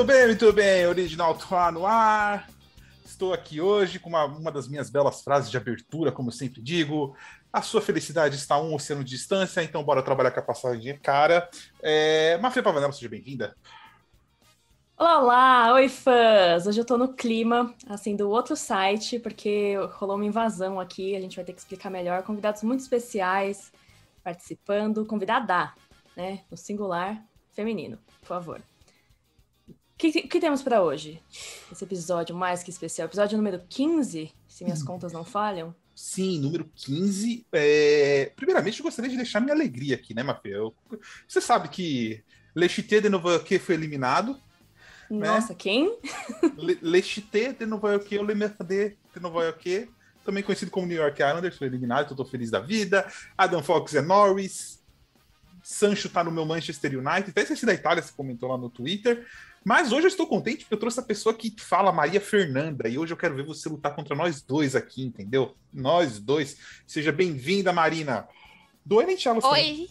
Muito bem, muito bem. Original Toa no ar. Estou aqui hoje com uma, uma das minhas belas frases de abertura, como eu sempre digo. A sua felicidade está a um oceano de distância, então bora trabalhar com a passagem cara. É... Mafia Pavanello, seja bem-vinda. Olá, olá! Oi, fãs! Hoje eu tô no clima, assim, do outro site, porque rolou uma invasão aqui, a gente vai ter que explicar melhor. Convidados muito especiais participando. Convidada, né? No singular feminino, por favor. O que, que, temos para hoje? Esse episódio mais que especial. Episódio número 15, se minhas contas não falham. Sim, número 15. É... Primeiramente, eu gostaria de deixar minha alegria aqui, né, Mafia? Eu... Você sabe que Lechité de Nova York foi eliminado. Né? Nossa, né? quem? Lechité de Nova York, o Le Mercader de Nova York, também conhecido como New York Islanders, foi eliminado, então tô feliz da vida. Adam Fox é Norris. Sancho tá no meu Manchester United. Até esqueci da Itália, você comentou lá no Twitter. Mas hoje eu estou contente porque eu trouxe a pessoa que fala Maria Fernanda. E hoje eu quero ver você lutar contra nós dois aqui, entendeu? Nós dois. Seja bem-vinda, Marina. Do NHL. Oi.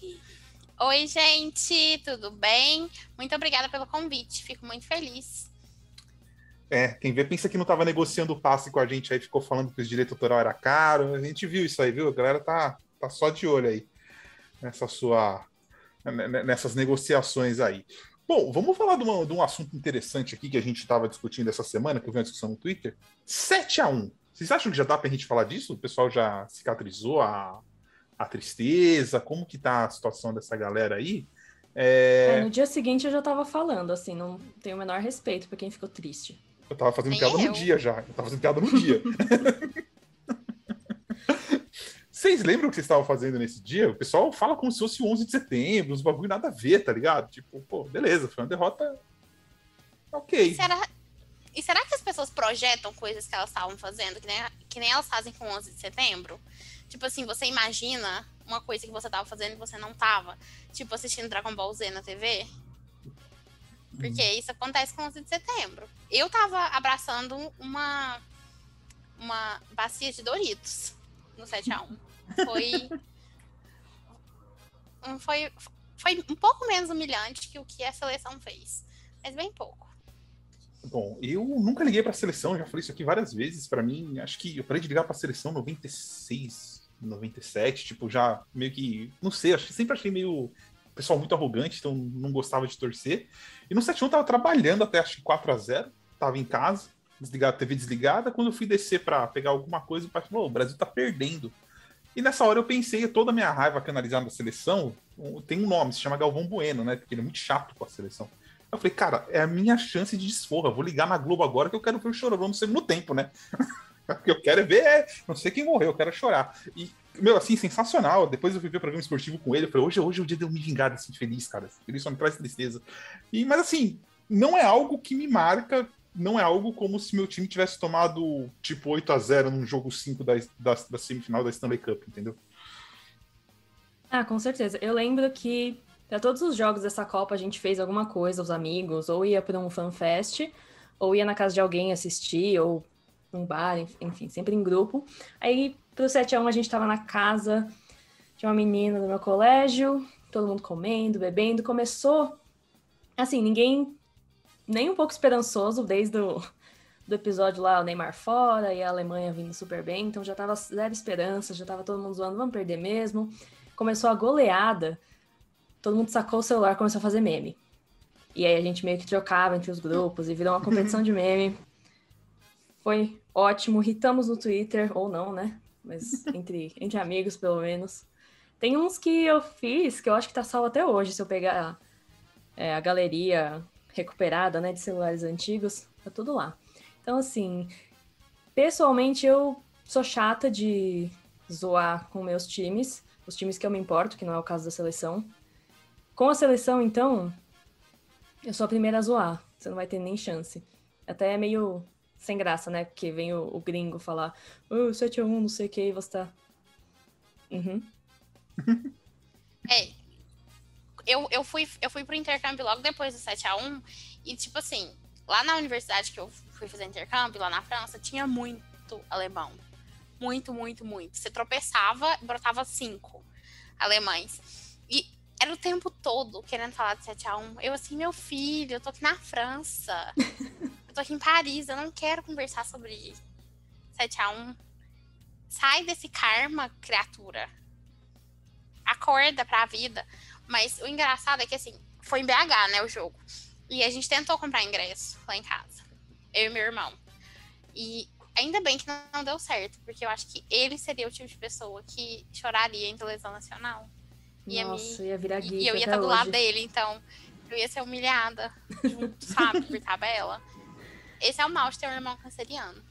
Oi, gente, tudo bem? Muito obrigada pelo convite, fico muito feliz. É, quem vê pensa que não estava negociando o passe com a gente aí, ficou falando que o direito autoral era caro. A gente viu isso aí, viu? A galera tá, tá só de olho aí nessa sua, nessas negociações aí. Bom, vamos falar de, uma, de um assunto interessante aqui que a gente estava discutindo essa semana, que eu vi uma discussão no Twitter. 7 a 1 Vocês acham que já dá para a gente falar disso? O pessoal já cicatrizou a, a tristeza? Como que tá a situação dessa galera aí? É... É, no dia seguinte eu já estava falando, assim, não tenho o menor respeito para quem ficou triste. Eu tava fazendo Nem piada eu. no dia já. Eu tava fazendo piada no dia. Vocês lembram o que vocês estavam fazendo nesse dia? O pessoal fala como se fosse o 11 de setembro, uns bagulho nada a ver, tá ligado? Tipo, pô, beleza, foi uma derrota. Ok. Será... E será que as pessoas projetam coisas que elas estavam fazendo, que nem, que nem elas fazem com o 11 de setembro? Tipo assim, você imagina uma coisa que você tava fazendo e você não tava. Tipo, assistindo Dragon Ball Z na TV. Porque hum. isso acontece com o 11 de setembro. Eu tava abraçando uma, uma bacia de Doritos no 7x1. Foi. foi, foi um pouco menos humilhante que o que a seleção fez. Mas bem pouco. Bom, eu nunca liguei para a seleção, já falei isso aqui várias vezes. Para mim, acho que eu parei de ligar para a seleção 96, 97, tipo, já meio que. Não sei, acho que sempre achei meio. Pessoal muito arrogante, então não gostava de torcer. E no 7 1 tava trabalhando até acho que 4 a 0 tava em casa, desligado, TV desligada. Quando eu fui descer para pegar alguma coisa, o pai falou: o Brasil tá perdendo. E nessa hora eu pensei, toda a minha raiva canalizada na seleção, tem um nome, se chama Galvão Bueno, né? Porque ele é muito chato com a seleção. Eu falei, cara, é a minha chance de desforra. Vou ligar na Globo agora que eu quero ver o Chororô no segundo tempo, né? o que eu quero é ver, é, não sei quem morreu, eu quero chorar. E, meu, assim, sensacional. Depois eu fui ver o programa esportivo com ele. Eu falei, hoje, hoje é o dia de eu me vingar, assim, feliz, cara. Feliz só me traz tristeza. E, mas, assim, não é algo que me marca não é algo como se meu time tivesse tomado tipo 8 a 0 num jogo 5 da, da, da semifinal da Stanley Cup, entendeu? Ah, com certeza. Eu lembro que para todos os jogos dessa Copa a gente fez alguma coisa, os amigos, ou ia para um fanfest, ou ia na casa de alguém assistir, ou num bar, enfim, sempre em grupo. Aí pro 7x1 a gente tava na casa de uma menina do meu colégio, todo mundo comendo, bebendo. Começou assim, ninguém nem um pouco esperançoso desde o do episódio lá, o Neymar fora e a Alemanha vindo super bem, então já tava zero esperança, já tava todo mundo zoando, vamos perder mesmo. Começou a goleada, todo mundo sacou o celular começou a fazer meme. E aí a gente meio que trocava entre os grupos e virou uma competição de meme. Foi ótimo, ritamos no Twitter, ou não, né? Mas entre, entre amigos, pelo menos. Tem uns que eu fiz que eu acho que tá salvo até hoje, se eu pegar é, a galeria recuperada, né, de celulares antigos, tá tudo lá. Então, assim, pessoalmente eu sou chata de zoar com meus times, os times que eu me importo, que não é o caso da seleção. Com a seleção, então, eu sou a primeira a zoar, você não vai ter nem chance. Até é meio sem graça, né? Porque vem o, o gringo falar, oh, 7 a 1, não sei o que, e você tá. Uhum. É, eu, eu, fui, eu fui pro intercâmbio logo depois do 7x1, e tipo assim, lá na universidade que eu fui fazer intercâmbio, lá na França, tinha muito alemão. Muito, muito, muito. Você tropeçava e brotava cinco alemães. E era o tempo todo querendo falar de 7x1. Eu assim, meu filho, eu tô aqui na França. eu tô aqui em Paris, eu não quero conversar sobre 7x1. Sai desse karma, criatura. Acorda pra vida. Mas o engraçado é que, assim, foi em BH, né, o jogo. E a gente tentou comprar ingresso lá em casa. Eu e meu irmão. E ainda bem que não deu certo, porque eu acho que ele seria o tipo de pessoa que choraria em televisão nacional. Ia Nossa, me... ia virar E eu ia estar do hoje. lado dele, então eu ia ser humilhada junto, sabe, por tabela. Esse é o mal de ter um irmão canceriano.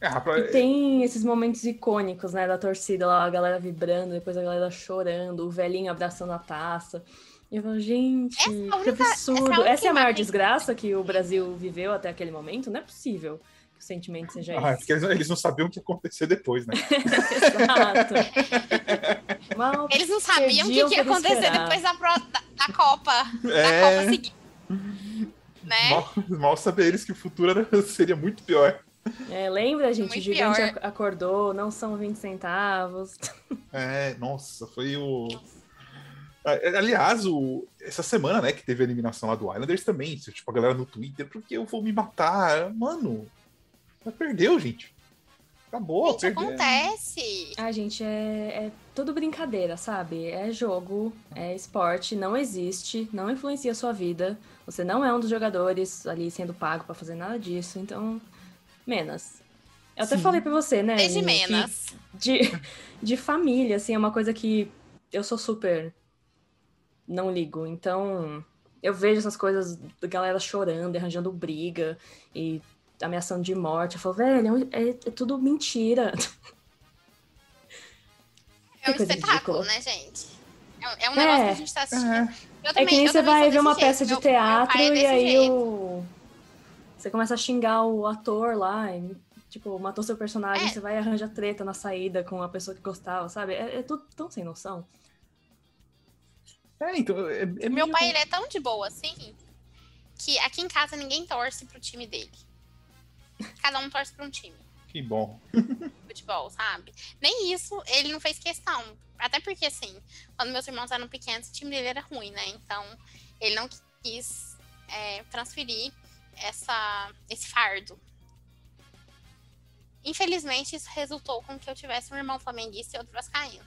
É, rapaz... E tem esses momentos icônicos, né, da torcida lá, a galera vibrando, depois a galera chorando, o velhinho abraçando a taça. E eu falo, gente, é única, que absurdo. Essa é, essa é a maior desgraça que o Brasil viveu até aquele momento? Não é possível que o sentimento seja ah, esse. Porque eles não sabiam o que ia acontecer depois, né? Exato. Mal eles não sabiam o que, que, ia acontecer esperar. depois da, da, da Copa. É... Da Copa seguinte. Né? Mal, mal saber eles que o futuro era, seria muito pior. É, lembra, gente? Muito o gigante pior. acordou, não são 20 centavos. É, nossa, foi o. Aliás, o... essa semana, né, que teve a eliminação lá do Islanders também, tipo, a galera no Twitter, porque eu vou me matar. Mano, já perdeu, gente. Acabou, gente, perdeu. acontece. Ah, gente, é, é tudo brincadeira, sabe? É jogo, é esporte, não existe, não influencia a sua vida. Você não é um dos jogadores ali sendo pago para fazer nada disso, então, menos. Eu até Sim. falei pra você, né? Desde menos. De, de família, assim, é uma coisa que eu sou super não ligo. Então, eu vejo essas coisas da galera chorando, arranjando briga e ameaçando de morte. Eu falo, velho, é, é, é tudo mentira. É um espetáculo, né, gente? É, um é negócio que a gente tá assistindo. Uhum. Também, é que nem você vai ver uma jeito. peça de meu, teatro meu é e aí o... você começa a xingar o ator lá, e, tipo, matou seu personagem, é. você vai arranjar treta na saída com a pessoa que gostava, sabe? É, é tudo tão sem noção. É, então. É, é Meu pai, ele é tão de boa assim que aqui em casa ninguém torce pro time dele. Cada um torce pra um time. Que bom. Futebol, sabe? Nem isso ele não fez questão. Até porque, assim, quando meus irmãos eram pequenos, o time dele era ruim, né? Então, ele não quis é, transferir essa, esse fardo. Infelizmente, isso resultou com que eu tivesse um irmão flamenguista e outro vascaíno.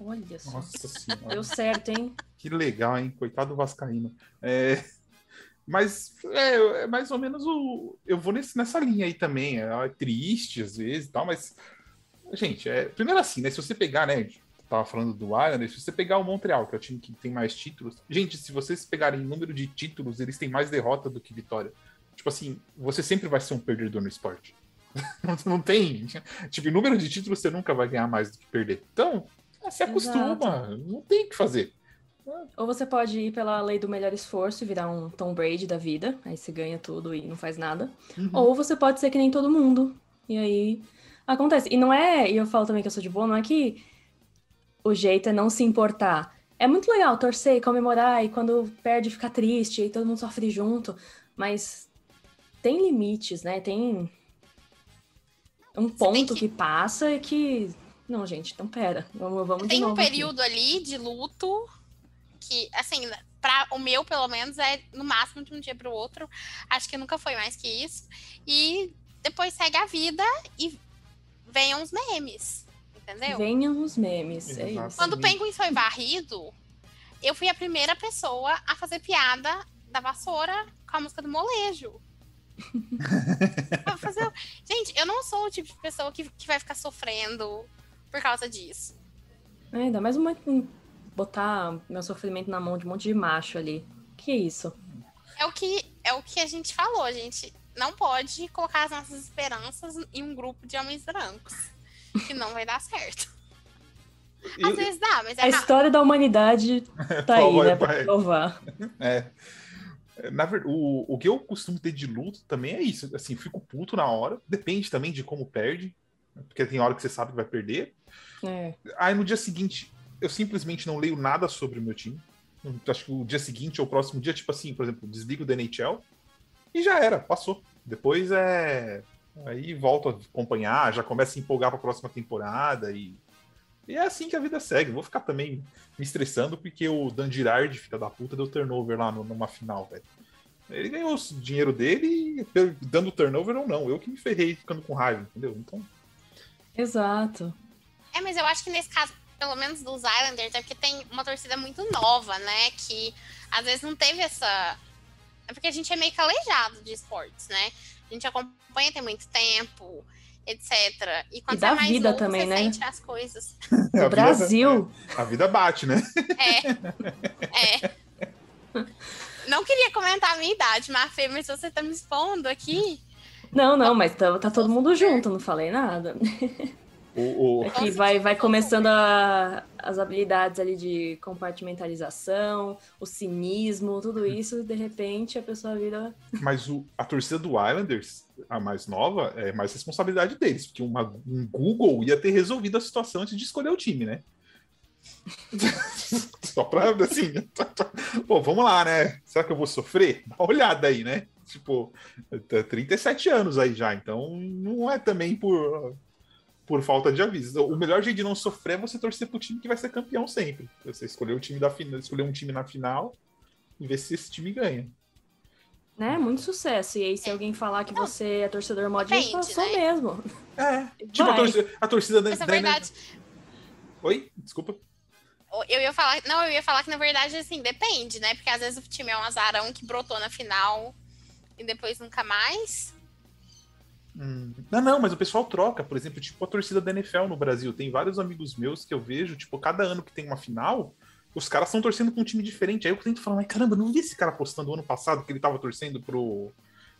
Olha só. Nossa senhora. Deu certo, hein? Que legal, hein? Coitado do Vascaíno. É... Mas é, é, mais ou menos o. Eu vou nesse, nessa linha aí também. É, é triste às vezes e tal, mas. Gente, é, primeiro assim, né? Se você pegar, né? Tava falando do Islanders, se você pegar o Montreal, que é o time que tem mais títulos. Gente, se vocês pegarem número de títulos, eles têm mais derrota do que vitória. Tipo assim, você sempre vai ser um perdedor no esporte. não tem. Tipo, em número de títulos, você nunca vai ganhar mais do que perder. Então, ah, se acostuma, Exato. não tem o que fazer. Ou você pode ir pela lei do melhor esforço e virar um Tom Brady da vida, aí você ganha tudo e não faz nada. Uhum. Ou você pode ser que nem todo mundo, e aí acontece. E não é, e eu falo também que eu sou de boa, não é que o jeito é não se importar. É muito legal torcer e comemorar, e quando perde ficar triste, e todo mundo sofre junto, mas tem limites, né? Tem um ponto que... que passa e que não, gente, então pera. Vamos, vamos Tem um período aqui. ali de luto que, assim, para o meu, pelo menos, é no máximo de um dia para o outro. Acho que nunca foi mais que isso. E depois segue a vida e venham os memes. Entendeu? Venham os memes. É isso. Quando o Penguin foi varrido, eu fui a primeira pessoa a fazer piada da vassoura com a música do molejo. fazer... Gente, eu não sou o tipo de pessoa que, que vai ficar sofrendo por causa disso. É, ainda mais uma, botar meu sofrimento na mão de um monte de macho ali. Que isso? É o que, é o que a gente falou, gente não pode colocar as nossas esperanças em um grupo de homens brancos. Que não vai dar certo. Às eu, vezes dá, mas é A história da humanidade tá aí, né? Pra provar. É. Na verdade, o, o que eu costumo ter de luto também é isso. Assim, fico puto na hora. Depende também de como perde. Porque tem hora que você sabe que vai perder. É. Aí no dia seguinte, eu simplesmente não leio nada sobre o meu time. Acho que o dia seguinte ou o próximo dia, tipo assim, por exemplo, desligo da NHL e já era, passou. Depois é. Aí volto a acompanhar, já começa a empolgar para a próxima temporada e. E é assim que a vida segue. Vou ficar também me estressando porque o Dan Girard, filha da puta, deu turnover lá no, numa final, velho. Ele ganhou o dinheiro dele dando turnover ou não. Eu que me ferrei ficando com raiva, entendeu? Então. Exato. É, mas eu acho que nesse caso, pelo menos dos Islanders, é porque tem uma torcida muito nova, né? Que às vezes não teve essa. É porque a gente é meio calejado de esportes, né? A gente acompanha tem muito tempo, etc. E quando e da é mais vida novo, também, você né? sente as coisas. No Brasil. A vida bate, né? É. É. Não queria comentar a minha idade, Mafê, mas você tá me expondo aqui. Não, não, mas tá, tá todo mundo junto, não falei nada. O, o... É que vai, vai começando a, as habilidades ali de compartimentalização, o cinismo, tudo isso, e de repente a pessoa vira. Mas o, a torcida do Islanders, a mais nova, é mais responsabilidade deles, porque uma, um Google ia ter resolvido a situação antes de escolher o time, né? Só pra, assim, pô, vamos lá, né? Será que eu vou sofrer? Dá uma olhada aí, né? Tipo, 37 anos aí já, então não é também por, por falta de aviso. O melhor jeito de não sofrer é você torcer pro time que vai ser campeão sempre. Você escolher o time da final, escolher um time na final e ver se esse time ganha. Né? Muito sucesso. E aí, se É. alguém falar que Não, você é torcedor modinho, depende, sou né? mesmo. É, tipo a torcida, a torcida da Mas da- verdade, Oi? Desculpa. eu ia falar. Não, eu ia falar que na verdade, assim, depende, né? Porque às vezes o time é um azarão que brotou na final e depois nunca mais. Hum, Não, não, mas o pessoal troca, por exemplo, tipo a torcida da NFL no Brasil. Tem vários amigos meus que eu vejo, tipo, cada ano que tem uma final, os caras estão torcendo com um time diferente. Aí eu tento falar, mas caramba, não vi esse cara postando ano passado que ele tava torcendo pro.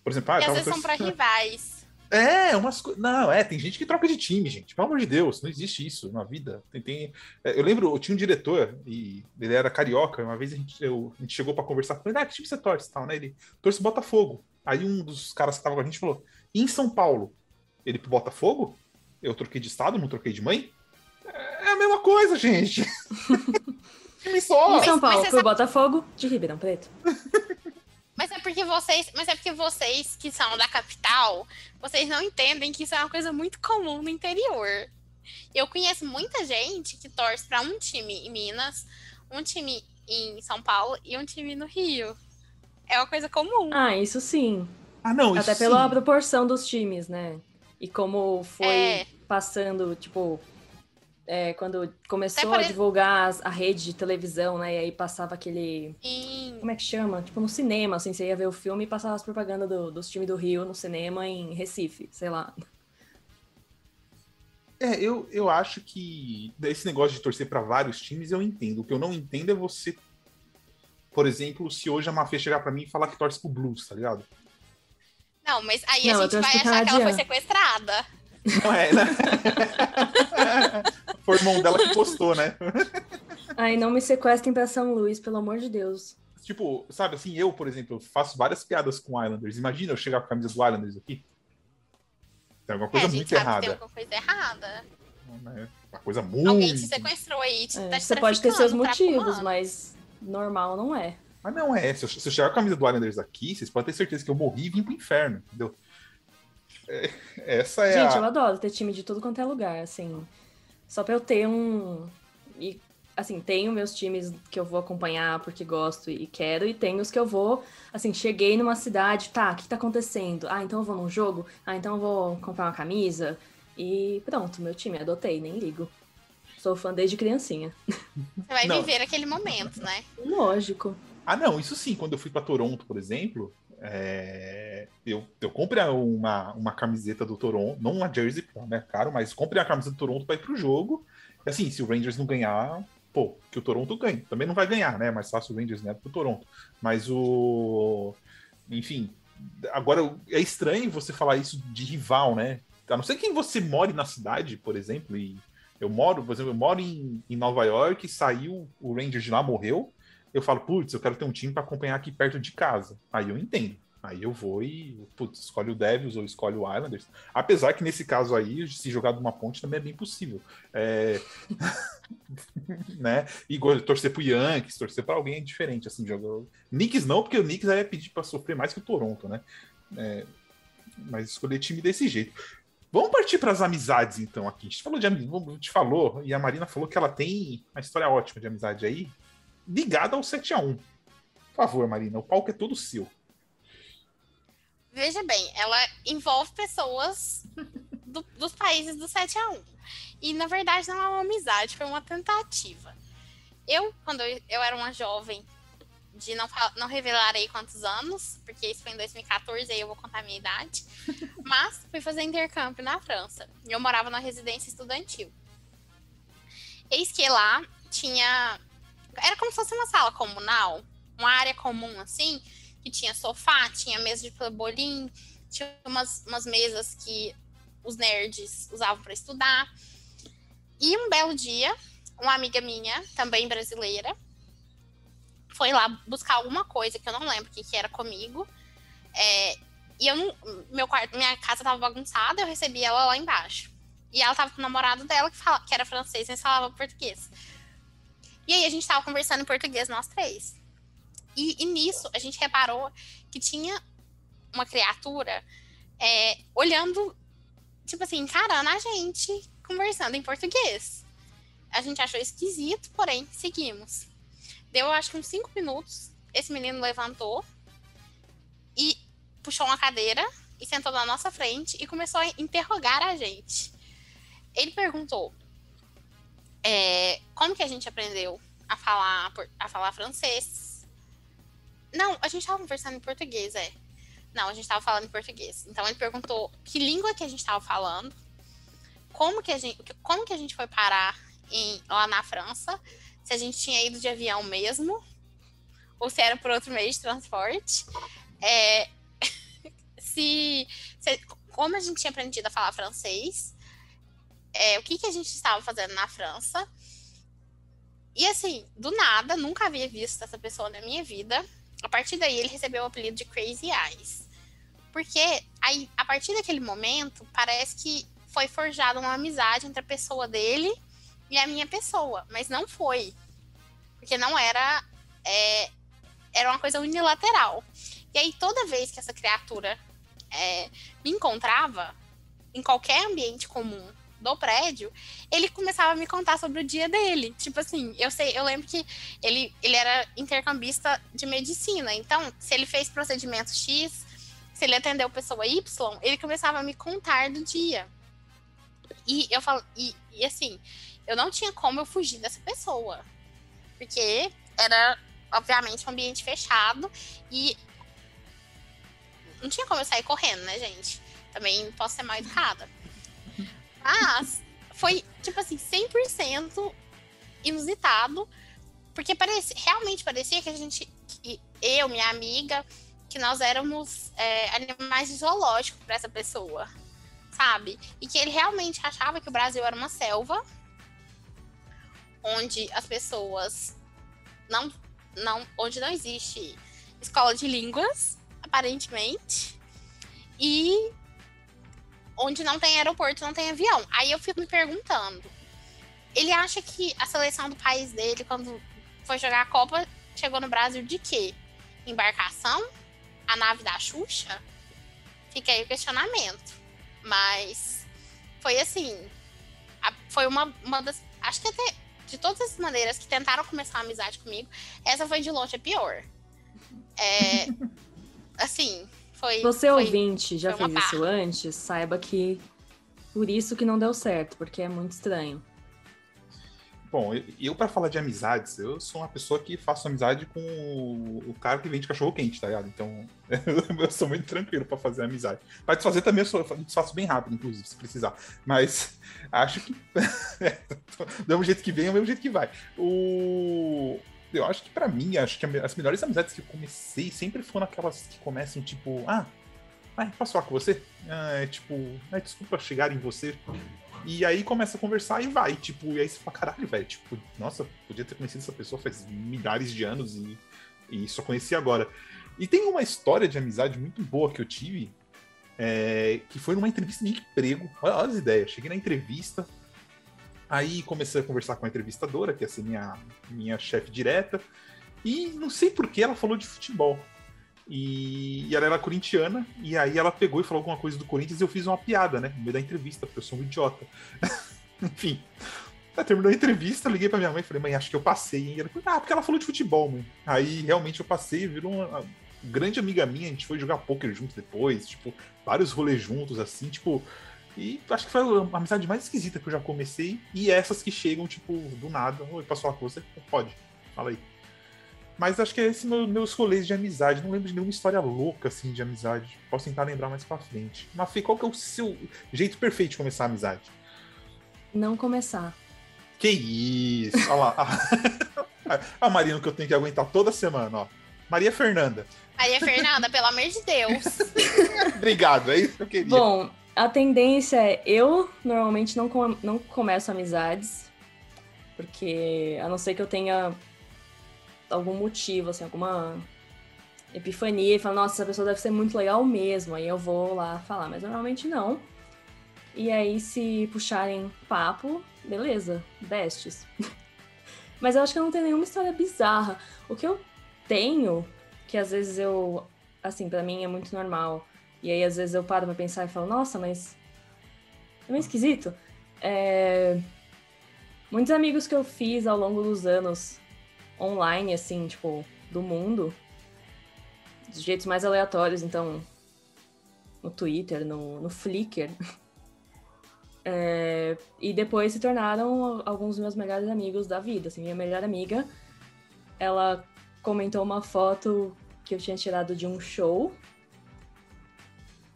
Por exemplo, ah, às vezes são pra torcendo- rivais. É, umas coisas. Não, é, tem gente que troca de time, gente. Pelo amor de Deus, não existe isso na vida. Tem, tem- é, Eu lembro, eu tinha um diretor, e ele era carioca. Uma vez a gente, eu- a gente chegou pra conversar com ele, ah, que time você torce e tal, né? Ele torce Botafogo. Aí um dos caras que tava com a gente falou: "E em São Paulo, ele pro Botafogo? Eu troquei de estado, não troquei de mãe? É a mesma coisa, gente. time só. Em São mas Paulo, pro sabe- Botafogo, de Ribeirão Preto. Mas é porque vocês, mas é porque vocês que são da capital, vocês não entendem que isso é uma coisa muito comum no interior. Eu conheço muita gente que torce pra um time em Minas, um time em São Paulo e um time no Rio. É uma coisa comum. Ah, isso sim. Ah, não, Até pela sim. proporção dos times, né? E como foi É. passando, tipo, é, quando começou Até a divulgar as- a rede de televisão, né? E aí passava aquele. E Como é que chama? Tipo, no cinema, assim, você ia ver o filme e passava as propagandas do- dos times do Rio no cinema em Recife, sei lá. É, eu, eu acho que esse negócio de torcer pra vários times eu entendo. O que eu não entendo é você. Por exemplo, se hoje a Mafê chegar pra mim e falar que torce pro Blues, tá ligado? Não, mas aí Não, a gente vai achar que ela foi sequestrada. Não é, né? Foi o irmão dela que postou, né? Ai, não me sequestrem pra São Luís, pelo amor de Deus. Tipo, sabe assim, eu, por exemplo, faço várias piadas com Islanders. Imagina eu chegar com a camisa do Islanders aqui. Tem alguma É, coisa a gente muito sabe que tem errada. alguma coisa errada. né? Uma coisa muito. Alguém te sequestrou aí, te, É, tá te você pode ter seus traficando, motivos, mas normal não é. Mas não é. Se eu, se eu chegar com a camisa do Islanders aqui, vocês podem ter certeza que eu morri e vim pro inferno, entendeu? É, essa é Gente, a. eu adoro ter time de tudo quanto é lugar, assim. Só pra eu ter um. E, assim, tenho meus times que eu vou acompanhar porque gosto e quero, e tenho os que eu vou. Assim, cheguei numa cidade, tá, o que tá acontecendo? Ah, então eu vou num jogo? Ah, então eu vou comprar uma camisa. E pronto, meu time, adotei, nem ligo. Sou fã desde criancinha. Você vai Não. viver aquele momento, né? Lógico. Ah, não, isso sim. Quando eu fui para Toronto, por exemplo, é, eu, eu comprei uma, uma camiseta do Toronto, não uma jersey, porque é caro, mas comprei a camisa do Toronto para ir pro jogo. E assim, se o Rangers não ganhar, pô, que o Toronto ganhe. Também não vai ganhar, né? É mais fácil o Rangers ganhar do que o Toronto. Mas o. Enfim, agora é estranho você falar isso de rival, né? A não ser que você more na cidade, por exemplo, e eu moro, por exemplo, eu moro em, em Nova York, saiu, o Rangers de lá morreu eu falo, putz, eu quero ter um time para acompanhar aqui perto de casa. Aí eu entendo. Aí eu vou e, putz, escolhe o Devils ou escolhe o Islanders. Apesar que nesse caso aí, se jogar de uma ponte também é bem possível. É... né? Igual torcer pro Yankees, torcer para alguém é diferente, assim, jogar. Knicks não, porque o Knicks aí é pedir para sofrer mais que o Toronto, né? É... Mas escolher time desse jeito. Vamos partir para as amizades, então, aqui. A gente falou de amizade, gente falou, e a Marina falou que ela tem uma história ótima de amizade aí, ligada ao 7 a 1 Por favor, Marina, o palco é todo seu. Veja bem, ela envolve pessoas do, dos países do 7 a 1 E, na verdade, não é uma amizade, foi uma tentativa. Eu, quando eu, eu era uma jovem de não, não revelarei quantos anos, porque isso foi em 2014, aí eu vou contar a minha idade. Mas fui fazer intercâmbio na França. E eu morava na residência estudantil. Eis que lá tinha. Era como se fosse uma sala comunal, uma área comum assim, que tinha sofá, tinha mesa de pebolim, tinha umas, umas mesas que os nerds usavam para estudar. E um belo dia, uma amiga minha, também brasileira, foi lá buscar alguma coisa que eu não lembro o que, que era comigo. É, e eu não, meu quarto, minha casa tava bagunçada, eu recebi ela lá embaixo. E ela tava com o namorado dela que, fala, que era francês, mas falava português. E aí a gente tava conversando em português, nós três. E, e nisso a gente reparou que tinha uma criatura é, olhando, tipo assim, encarando a gente conversando em português. A gente achou esquisito, porém, seguimos. Deu, acho que uns cinco minutos. Esse menino levantou e puxou uma cadeira e sentou na nossa frente e começou a interrogar a gente. Ele perguntou é, como que a gente aprendeu a falar, a falar francês. Não, a gente estava conversando em português, é. Não, a gente estava falando em português. Então ele perguntou que língua que a gente estava falando, como que a gente, como que a gente foi parar em, lá na França se a gente tinha ido de avião mesmo, ou se era por outro meio de transporte. É, se, se, como a gente tinha aprendido a falar francês, é, o que, que a gente estava fazendo na França. E assim, do nada, nunca havia visto essa pessoa na minha vida. A partir daí, ele recebeu o apelido de Crazy Eyes. Porque aí, a partir daquele momento, parece que foi forjada uma amizade entre a pessoa dele e a minha pessoa, mas não foi. Porque não era. É, era uma coisa unilateral. E aí, toda vez que essa criatura é, me encontrava, em qualquer ambiente comum do prédio, ele começava a me contar sobre o dia dele. Tipo assim, eu sei, eu lembro que ele, ele era intercambista de medicina. Então, se ele fez procedimento X, se ele atendeu pessoa Y, ele começava a me contar do dia. E eu falo, e, e assim, eu não tinha como eu fugir dessa pessoa. Porque era, obviamente, um ambiente fechado e não tinha como eu sair correndo, né, gente? Também posso ser mal educada. Mas foi, tipo assim, 100% inusitado, porque parecia, realmente parecia que a gente, que eu, minha amiga, que nós éramos é, animais de zoológico para essa pessoa, sabe? E que ele realmente achava que o Brasil era uma selva onde as pessoas não, não, onde não existe escola de línguas, aparentemente, e onde não tem aeroporto, não tem avião. Aí eu fico me perguntando, ele acha que a seleção do país dele, quando foi jogar a Copa, chegou no Brasil de quê? Embarcação? A nave da Xuxa? Fica aí o questionamento. Mas foi assim. foi uma, uma das. Acho que até de todas as maneiras que tentaram começar uma amizade comigo, essa foi de longe a pior. É, assim, foi. Você foi, ouvinte já fez isso antes, saiba que por isso que não deu certo, porque é muito estranho. Bom, eu, eu para falar de amizades, eu sou uma pessoa que faço amizade com o, o cara que vende cachorro quente, tá ligado? Então, eu sou muito tranquilo para fazer amizade. Para desfazer também eu, sou, eu desfaço bem rápido, inclusive, se precisar. Mas acho que do mesmo jeito que vem, é o mesmo jeito que vai. O eu acho que para mim, acho que as melhores amizades que eu comecei sempre foram aquelas que começam tipo, ah, posso falar com você? Ah, é tipo, ah, desculpa chegar em você. E aí começa a conversar e vai, tipo, e aí você fala, caralho, velho, tipo, nossa, podia ter conhecido essa pessoa faz milhares de anos e, e só conheci agora. E tem uma história de amizade muito boa que eu tive, é, que foi numa entrevista de emprego. Olha, olha as ideias, cheguei na entrevista, aí comecei a conversar com a entrevistadora, que é assim, minha, minha chefe direta, e não sei por que ela falou de futebol. E, e ela era corintiana, e aí ela pegou e falou alguma coisa do Corinthians e eu fiz uma piada, né? No meio da entrevista, porque eu sou um idiota. Enfim. Ela terminou a entrevista, liguei pra minha mãe e falei, mãe, acho que eu passei, hein? E ela falou, ah, porque ela falou de futebol, mãe. Aí realmente eu passei, virou uma grande amiga minha, a gente foi jogar poker juntos depois, tipo, vários rolês juntos, assim, tipo. E acho que foi a amizade mais esquisita que eu já comecei. E essas que chegam, tipo, do nada. Oi, posso falar com você? Pode, fala aí. Mas acho que é esse meu, meus rolês de amizade. Não lembro de nenhuma história louca, assim, de amizade. Posso tentar lembrar mais pra frente. Mas, Fê, qual que é o seu jeito perfeito de começar a amizade? Não começar. Que isso! Olha lá. a Marina que eu tenho que aguentar toda semana, ó. Maria Fernanda. Maria Fernanda, pelo amor de Deus. Obrigado, é isso que eu queria. Bom, a tendência é eu normalmente não, com, não começo amizades, porque a não ser que eu tenha algum motivo, assim, alguma epifania e falo, nossa, essa pessoa deve ser muito legal mesmo, aí eu vou lá falar, mas normalmente não. E aí, se puxarem papo, beleza, bestes. mas eu acho que eu não tenho nenhuma história bizarra. O que eu tenho, que às vezes eu, assim, para mim é muito normal, e aí às vezes eu paro pra pensar e falo, nossa, mas é meio esquisito. É... Muitos amigos que eu fiz ao longo dos anos online, assim, tipo, do mundo, dos jeitos mais aleatórios, então, no Twitter, no, no Flickr. É, e depois se tornaram alguns dos meus melhores amigos da vida. Assim, minha melhor amiga, ela comentou uma foto que eu tinha tirado de um show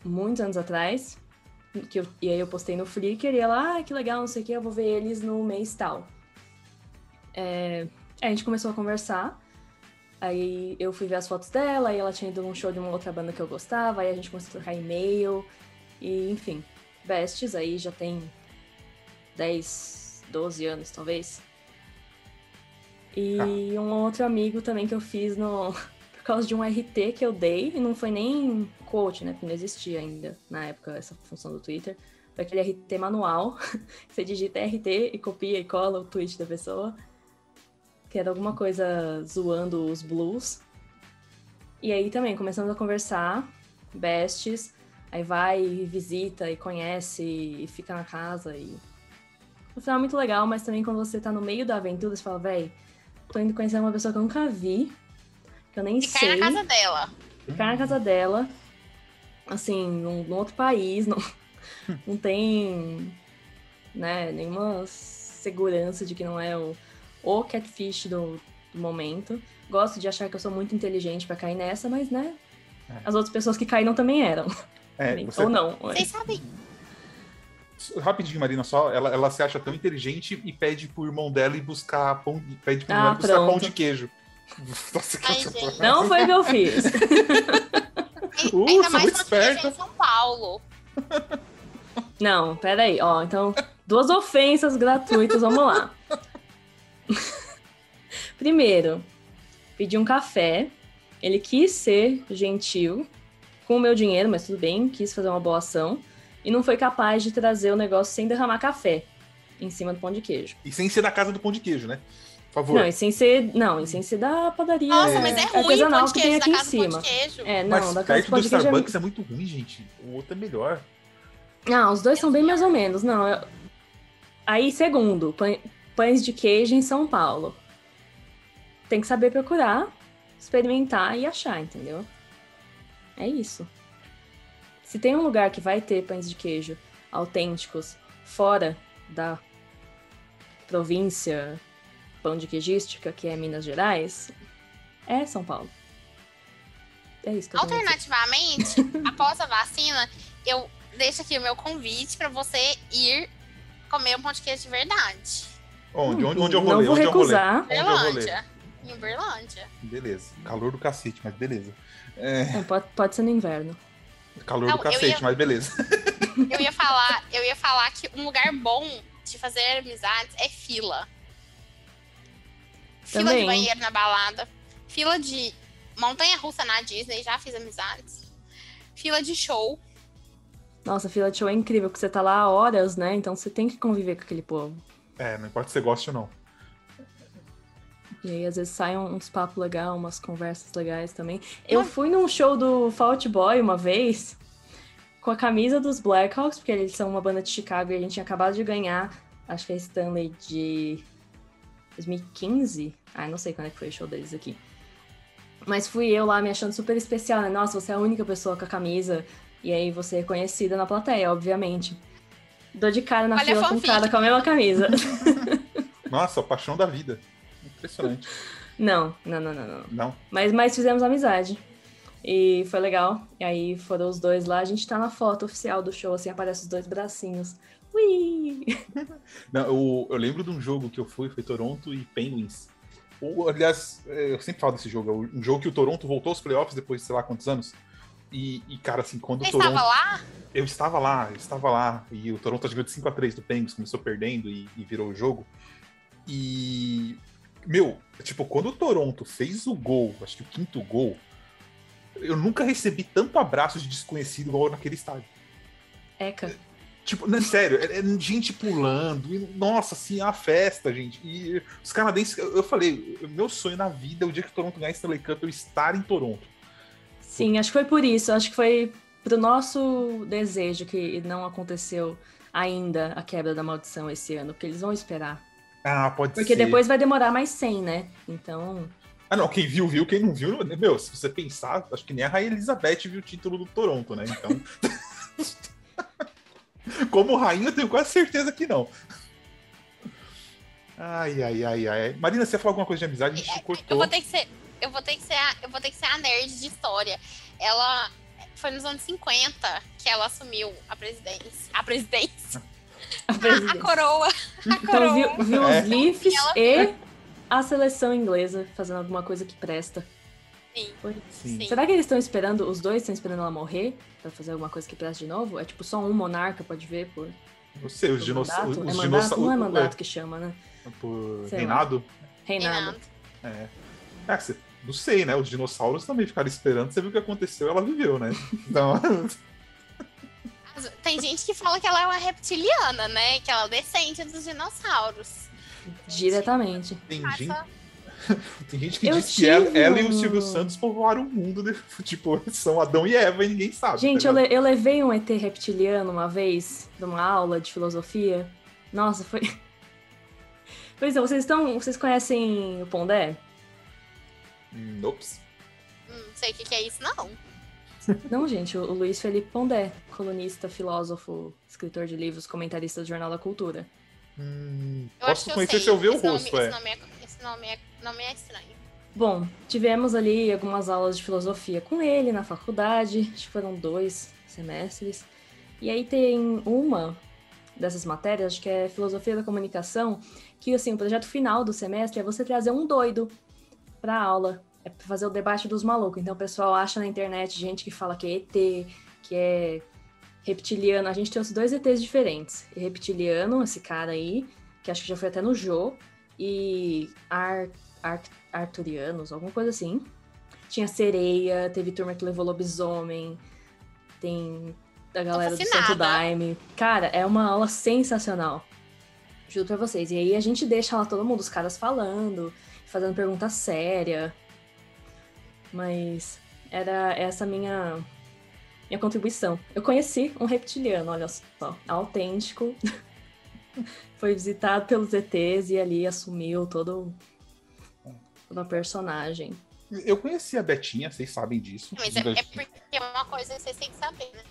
muitos anos atrás. Que eu, e aí eu postei no Flickr e ela, ah, que legal, não sei o que, eu vou ver eles no mês tal. É, a gente começou a conversar. Aí eu fui ver as fotos dela, aí ela tinha ido num show de uma outra banda que eu gostava, aí a gente começou a trocar e-mail. E, enfim, bestes aí já tem 10, 12 anos, talvez. E ah. um outro amigo também que eu fiz no, causa de um RT que eu dei, e não foi nem coach, né? Porque não existia ainda na época essa função do Twitter. Foi aquele RT manual. Você digita RT e copia e cola o tweet da pessoa. Que era alguma coisa zoando os blues. E aí também começamos a conversar, bestes. Aí vai e visita e conhece e fica na casa e. No final é muito legal, mas também quando você tá no meio da aventura, você fala, véi, tô indo conhecer uma pessoa que eu nunca vi, que eu nem Ficar sei. Ficar na casa dela. Ficar na casa dela, assim, num, num outro país, não, não tem, né, nenhuma segurança de que não é o, o catfish do, do momento. Gosto de achar que eu sou muito inteligente para cair nessa, mas, né, é. as outras pessoas que caíram também eram. É, você... Ou não. Vocês sabem. Rapidinho, Marina, só. Ela, ela se acha tão inteligente e pede pro irmão dela ir buscar pão. Pede pro ah, irmão buscar pão de queijo. Nossa, Ai, não foi o que eu fiz. uh, Ainda mais muito esperta. em São Paulo. Não, peraí, ó. Então, duas ofensas gratuitas, vamos lá. Primeiro, pedi um café. Ele quis ser gentil com o meu dinheiro, mas tudo bem, quis fazer uma boa ação. E não foi capaz de trazer o negócio sem derramar café em cima do pão de queijo. E sem ser da casa do pão de queijo, né? Favor. Não, e sem ser, não, e sem ser da padaria Nossa, mas é ruim artesanal o pão de que tem queijo aqui da em casa do pão cima. de queijo. É, não, Mas da casa perto do pão do de queijo é Starbucks é muito ruim, gente. O outro é melhor. Ah, os dois são bem mais ou menos. Não, eu... Aí, segundo, pã- pães de queijo em São Paulo. Tem que saber procurar, experimentar e achar, entendeu? É isso. Se tem um lugar que vai ter pães de queijo autênticos fora da província pão de queijística, que é Minas Gerais, é São Paulo. É isso que eu. Alternativamente, após a vacina, eu deixo aqui o meu convite pra você ir comer um pão de queijo de verdade. Onde? Hum, onde, onde é o não vou onde é recusar. Onde é? Uberlândia. Em Uberlândia. Beleza. Calor do cacete, mas beleza. É, É, pode, pode ser no inverno. calor Não, do eu cacete, ia- mas beleza. Eu ia falar, eu ia falar que um lugar bom de fazer amizades é fila. Fila de Também. banheiro na balada. Fila de montanha russa na Disney, já fiz amizades. Fila de show. Nossa, fila de show é incrível, porque você tá lá há horas, né? Então você tem que conviver com aquele povo. É, não importa se você gosta ou não. E aí, às vezes, saem uns papos legais, umas conversas legais também. Eu fui num show do Fault Boy uma vez, com a camisa dos Blackhawks, porque eles são uma banda de Chicago e a gente tinha acabado de ganhar, acho que é Stanley de 2015. Ah, não sei quando é que foi o show deles aqui. Mas fui eu lá me achando super especial, né? Nossa, você é a única pessoa com a camisa. E aí você é conhecida na plateia, obviamente. Dou de cara na Olha fila com cara com a mesma camisa. Nossa, paixão da vida. Impressionante. não, não, não, não, não. Não. Mas, mas fizemos amizade. E foi legal. E aí foram os dois lá. A gente tá na foto oficial do show, assim, aparece os dois bracinhos. Ui! Não, eu, eu lembro de um jogo que eu fui, foi Toronto e Penguins. Ou, aliás, é, eu sempre falo desse jogo, é um jogo que o Toronto voltou aos playoffs depois de sei lá quantos anos. E, e, cara, assim, quando Você o Toronto. estava lá? Eu estava lá, eu estava lá. E o Toronto jogou de 5x3 do Penguins, começou perdendo e, e virou o jogo. E. Meu, tipo, quando o Toronto fez o gol, acho que o quinto gol, eu nunca recebi tanto abraço de desconhecido igual naquele estádio. Eca. Tipo, não, sério, é, é gente pulando, e, nossa, assim, é uma festa, gente. E os canadenses, eu, eu falei, meu sonho na vida é o dia que o Toronto ganhar Stanley Cup, eu estar em Toronto. Sim, acho que foi por isso. Acho que foi pro nosso desejo que não aconteceu ainda a quebra da maldição esse ano, porque eles vão esperar. Ah, pode Porque ser. depois vai demorar mais 100, né? Então, Ah, não, quem viu, viu, quem não viu, meu, se você pensar, acho que nem a Rainha Elizabeth viu o título do Toronto, né? Então. Como rainha, eu tenho quase certeza que não. Ai, ai, ai, ai. Marina, você falar alguma coisa de amizade? A gente te Eu cortou. vou ter que ser, eu vou ter que ser, a, eu vou ter que ser a nerd de história. Ela foi nos anos 50 que ela assumiu a presidência, a presidência, a a, a presidência. coroa, a Então, coroa. viu, viu É. os Leafs Ela- e a seleção inglesa fazendo alguma coisa que presta. Sim, Foi. Sim. sim. Será que eles estão esperando, os dois estão esperando ela morrer pra fazer alguma coisa que presta de novo? É tipo só um monarca pode ver por, Não sei, os dinossauros. é mandato? Não é mandato que chama, né? Por Sei lá. reinado? Reinado. Reinado. É. É, você- não sei, né? Os dinossauros também ficaram esperando. Você viu o que aconteceu, ela viveu, né? Então. Tem gente que fala que ela é uma reptiliana, né? Que ela é descende dos dinossauros. Diretamente. tem, Passa- gente, tem gente que Eu diz que ela, tive ela e o Silvio Santos povoaram o mundo. né? Tipo, são Adão e Eva e ninguém sabe. Gente, tá eu, le- eu levei um ET reptiliano uma vez, numa aula de filosofia. Nossa, foi. Pois é, vocês estão. Vocês conhecem o Pondé? Hum, Ops. Hum, Não sei o que, que é isso, não. Não, gente, o, o Luiz Felipe Pondé, colunista, filósofo, escritor de livros, comentarista do Jornal da Cultura. Hum, Eu acho posso conhecer se eu ver o nome- rosto, esse é. Nome é esse nome é, nome é estranho. Bom, tivemos ali algumas aulas de filosofia com ele na faculdade, acho que foram dois semestres. E aí tem uma dessas matérias, acho que é filosofia da comunicação, que assim, o projeto final do semestre é você trazer um doido pra aula, é fazer o debate dos malucos. Então o pessoal acha na internet gente que fala que é ET, que é reptiliano. A gente trouxe dois ETs diferentes. Reptiliano, esse cara aí, que acho que já foi até no Jô, e Ar, Ar, Arturianos, alguma coisa assim. Tinha sereia, teve turma que levou lobisomem, tem da galera do. Santo Daime. Cara, é uma aula sensacional. Juro pra vocês. E aí a gente deixa lá todo mundo, os caras falando, fazendo pergunta séria. Mas era essa minha minha contribuição. Eu conheci um reptiliano, olha só, autêntico. Foi visitado pelos ETs e ali assumiu todo toda a personagem. Eu conheci a Betinha, vocês sabem disso. Mas é, é porque é uma coisa que vocês têm que saber, né?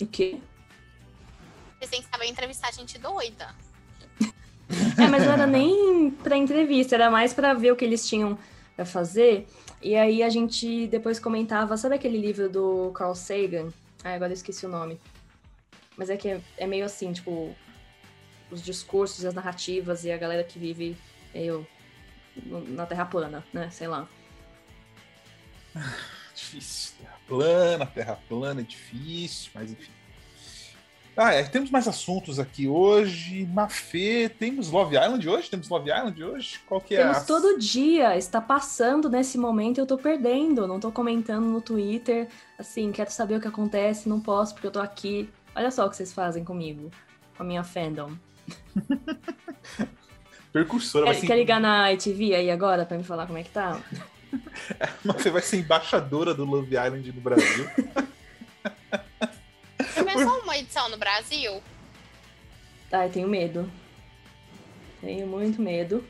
O quê? Vocês têm que saber entrevistar gente doida. É, mas não era nem pra entrevista, era mais pra ver o que eles tinham pra fazer. E aí a gente depois comentava, sabe aquele livro do Carl Sagan? Ah, agora eu esqueci o nome. Mas é que é, é meio assim, tipo, os discursos e as narrativas e a galera que vive no- na Terra plana, né? Sei lá. Difícil. Terra plana, terra plana é difícil, mas enfim. Ah, é, temos mais assuntos aqui hoje. Mafê, temos Love Island hoje? Temos Love Island hoje? Qual que é Temos a... todo dia, está passando nesse momento e eu tô perdendo, não tô comentando no Twitter, assim, quero saber o que acontece, não posso porque eu tô aqui. Olha só o que vocês fazem comigo, com a minha fandom. Percursora. Quer, Vai ser... quer ligar na ITV aí agora pra me falar como é que tá? Você vai ser embaixadora do Love Island no Brasil. Você pensou uma edição no Brasil? Ai, tenho medo. Tenho muito medo.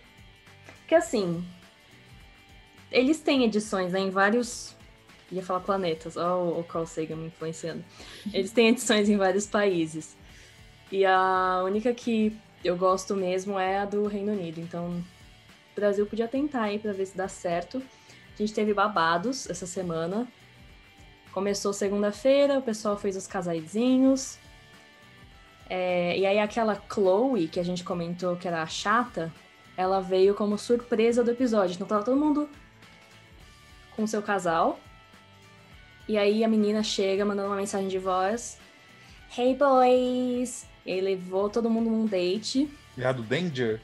Porque assim, eles têm edições né, em vários. Ia falar planetas, ó, o Carl Sagan me influenciando. Eles têm edições em vários países. E a única que eu gosto mesmo é a do Reino Unido. Então, o Brasil podia tentar aí pra ver se dá certo. A gente teve babados essa semana. Começou segunda-feira, o pessoal fez os casaizinhos. É, e aí aquela Chloe, que a gente comentou que era a chata, ela veio como surpresa do episódio. Então tava todo mundo com seu casal. E aí a menina chega mandando uma mensagem de voz. Hey boys! E aí levou todo mundo num date. E a do Danger?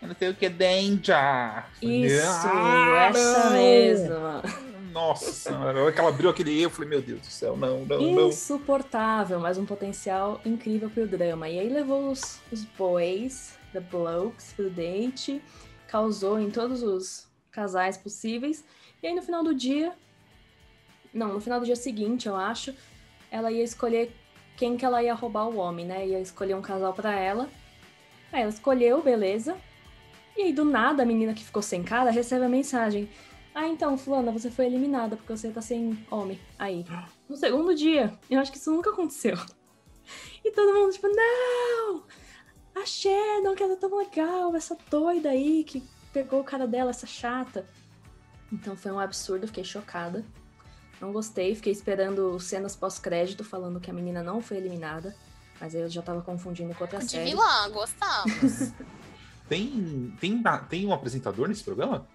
Eu não sei o que é Danger. Isso, Ah, essa não! mesma. Nossa senhora, a hora que ela abriu aquele eu, eu falei, meu Deus do céu, não, não, não. Insuportável, mas um potencial incrível pro drama. E aí levou os, os boys, the blokes, pro date, causou em todos os casais possíveis. E aí no final do dia, não, no final do dia seguinte, eu acho, ela ia escolher quem que ela ia roubar o homem, né? Ia escolher um casal pra ela. Aí ela escolheu, beleza. E aí do nada a menina que ficou sem cara recebe a mensagem: ah, então, fulana, você foi eliminada porque você tá sem homem. Aí, no segundo dia, eu acho que isso nunca aconteceu. E todo mundo, tipo, não! A Shannon, que ela é tão legal, essa doida aí que pegou o cara dela, essa chata. Então foi um absurdo, fiquei chocada. Não gostei, fiquei esperando cenas pós-crédito falando que a menina não foi eliminada. Mas aí eu já tava confundindo com outra De série. vilã, gostamos. Tem, tem, tem um apresentador nesse programa?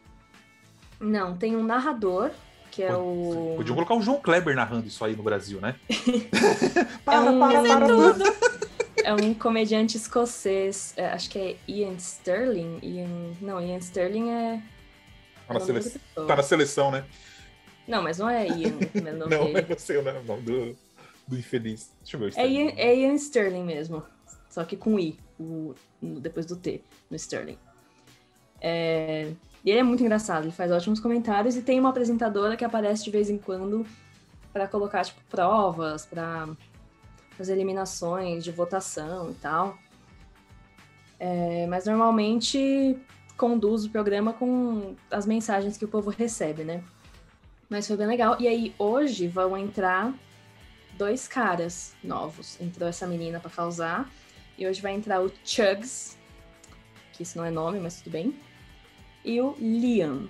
Não, tem um narrador, que é o. Podiam colocar o João Kleber narrando isso aí no Brasil, né? É um- tudo. É um comediante escocês, é, acho que é Ian Sterling. Ian... Não, Ian Sterling é. Tá na, sele- tá na seleção, né? Não, mas não é Ian o primeiro nome Não, dele. eu não sei o nome do, do infeliz. Deixa eu ver o É. Ian, é Ian Sterling mesmo. Só que com I, o- depois do T, no Sterling. É, e ele é muito engraçado, ele faz ótimos comentários e tem uma apresentadora que aparece de vez em quando pra colocar, tipo, provas, pra fazer eliminações de votação e tal. É, mas normalmente conduz o programa com as mensagens que o povo recebe, né? Mas foi bem legal. E aí, hoje vão entrar dois caras novos. Entrou essa menina pra causar. E hoje vai entrar o Chugs, que isso não é nome, mas tudo bem. E o Liam.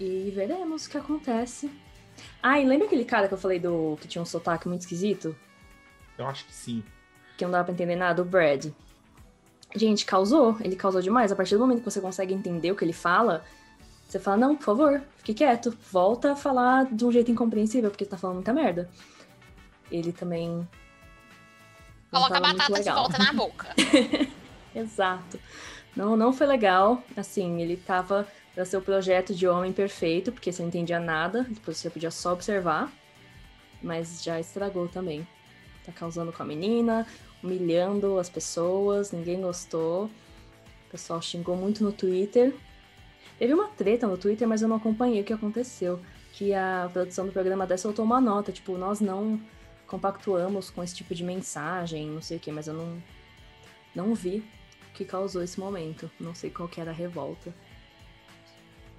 E veremos o que acontece. Ah, e lembra aquele cara que eu falei do que tinha um sotaque muito esquisito? Eu acho que sim. Que não dava pra entender nada? O Brad. Gente, causou. Ele causou demais. A partir do momento que você consegue entender o que ele fala, você fala, não, por favor, fique quieto. Volta a falar de um jeito incompreensível, porque você tá falando muita merda. Ele também. Coloca a batata de volta na boca. Exato. Não, não foi legal. Assim, ele tava pra ser o projeto de homem perfeito, porque você não entendia nada, depois você podia só observar. Mas já estragou também. Tá causando com a menina, humilhando as pessoas, ninguém gostou. O pessoal xingou muito no Twitter. Teve uma treta no Twitter, mas eu não acompanhei o que aconteceu. Que a produção do programa até soltou uma nota, tipo, nós não compactuamos com esse tipo de mensagem, não sei o que, mas eu não, não vi o que causou esse momento. Não sei qual que era a revolta.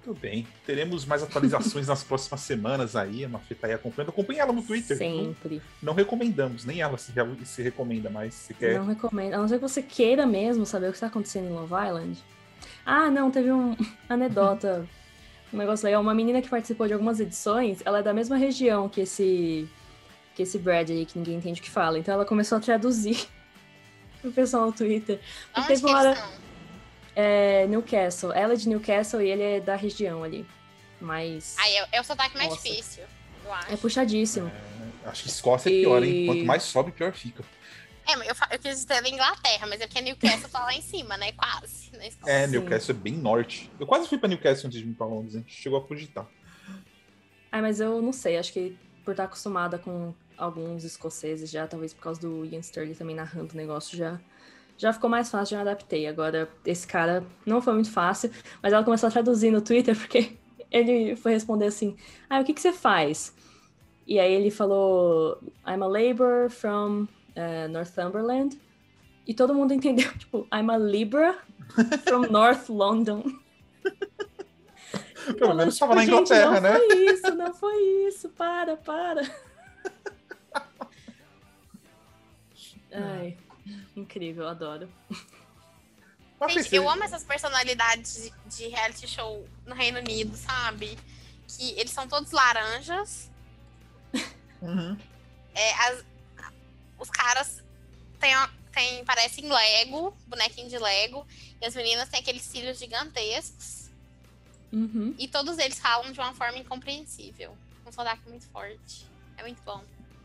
Tudo bem. Teremos mais atualizações nas próximas semanas aí. A Mafê tá aí acompanhando. Acompanhe ela no Twitter. Não, Sempre. não recomendamos, nem ela se, se recomenda mais. Se quer. Não recomendo. A não ser que você queira mesmo saber o que está acontecendo em Love Island. Ah, não, teve um anedota, um negócio legal. Uma menina que participou de algumas edições, ela é da mesma região que esse que esse Brad aí, que ninguém entende o que fala. Então ela começou a traduzir o pessoal no Twitter. Onde teve uma hora. É, Newcastle. Ela é de Newcastle e ele é da região ali. Mas. Aí é, é o sotaque mais Nossa. difícil, eu acho. É puxadíssimo. Acho que Escócia é pior, hein? Quanto mais sobe, pior fica. É, mas eu, fa- eu quis dizer da Inglaterra, mas é porque Newcastle tá lá em cima, né? Quase. É, Sim. Newcastle é bem norte. Eu quase fui pra Newcastle antes de vir pra Londres, a gente chegou a cogitar. Ah, mas eu não sei, acho que por estar acostumada com alguns escoceses já, talvez por causa do Ian Sterling também narrando o negócio, já, já ficou mais fácil, já me adaptei. Agora, esse cara não foi muito fácil, mas ela começou a traduzir no Twitter, porque ele foi responder assim: Ah, o que, que você faz? E aí ele falou: I'm a labor from uh, Northumberland. E todo mundo entendeu, tipo, I'm a Libra from North London. Pelo menos estava na Inglaterra, não né? Não foi isso, não foi isso, para, para. Ai, incrível, adoro. Gente, eu amo essas personalidades de, de reality show no Reino Unido, sabe? Que eles são todos laranjas. Uhum. É, as- os caras têm, têm, parecem Lego, bonequinho de Lego. E as meninas têm aqueles cílios gigantescos. Uhum. E todos eles falam de uma forma incompreensível. Um sotaque muito forte. É muito bom.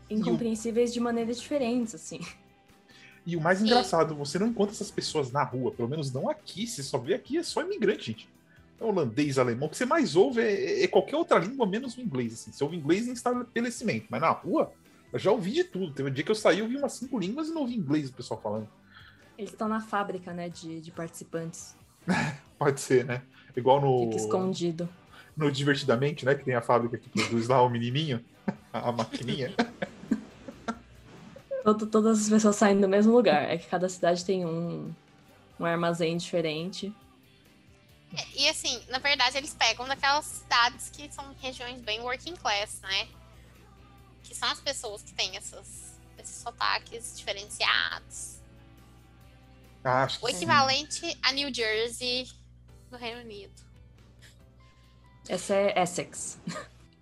Incompreensíveis de maneiras diferentes, assim. E o mais Sim. engraçado, você não encontra essas pessoas na rua, pelo menos não aqui. Você só vê aqui, é só imigrante, gente. É holandês, alemão. O que você mais ouve é, é qualquer outra língua, menos o inglês. Assim. Você ouve inglês em estabelecimento, mas na rua, eu já ouvi de tudo. Teve um dia que eu saí, eu ouvi umas cinco línguas e não ouvi inglês o pessoal falando. Eles estão na fábrica, né, de, de participantes. Pode ser, né? Igual no, Fica escondido. no Divertidamente, né? Que tem a fábrica que produz lá o menininho, a, a maquininha. Todo- todas as pessoas saem do mesmo lugar. É que cada cidade tem um, um armazém diferente. E assim, na verdade, eles pegam daquelas cidades que são regiões bem working class, né? São as pessoas que têm essas, esses sotaques diferenciados. Acho O que sim. equivalente a New Jersey do Reino Unido. Essa é Essex.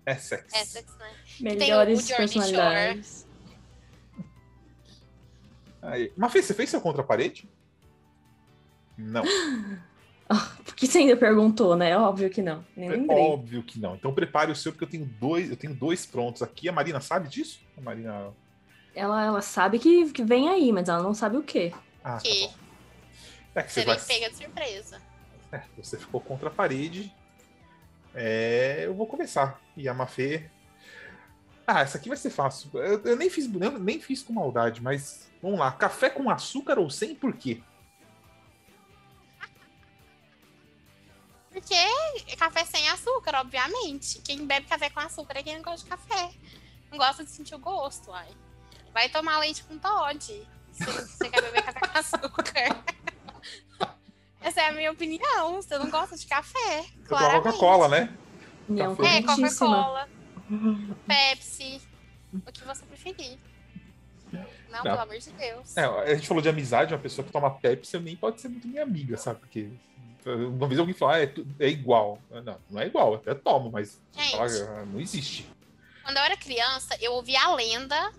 Essex. Essex, né? Melhores o Jersey personalidades. Aí. Mas Fê, você fez seu contra a parede? Não. Ah, por que você ainda perguntou, né? Óbvio que não. Nem É lembrei. óbvio que não. Então prepare o seu, porque eu tenho dois, eu tenho dois prontos aqui. A Marina sabe disso? A Marina. Ela, ela sabe que, que vem aí, mas ela não sabe o quê. Ah, tá Que bom. É que você vai. pega de surpresa. É, você ficou contra a parede. É, eu vou começar. E a Mafê. Ah, essa aqui vai ser fácil. Eu, eu nem, fiz, eu nem fiz com maldade, mas vamos lá. Café com açúcar ou sem, por quê? Porque é café sem açúcar, obviamente. Quem bebe café com açúcar é quem não gosta de café. Não gosta de sentir o gosto, ai. Vai tomar leite com Todd. Se você quer beber café com açúcar. Essa é a minha opinião. Você não gosta de café. Claramente. Coca-Cola, né? União Café. É. Coca-Cola, Pepsi, o que você preferir. Não, pelo amor de Deus. É, a gente falou de amizade, uma pessoa que toma Pepsi nem pode ser muito minha amiga, sabe? Porque uma vez alguém falou, ah, é, é igual. Não, não é igual, até tomo, mas Gente. fala, ah, não existe. Quando eu era criança, eu ouvi a lenda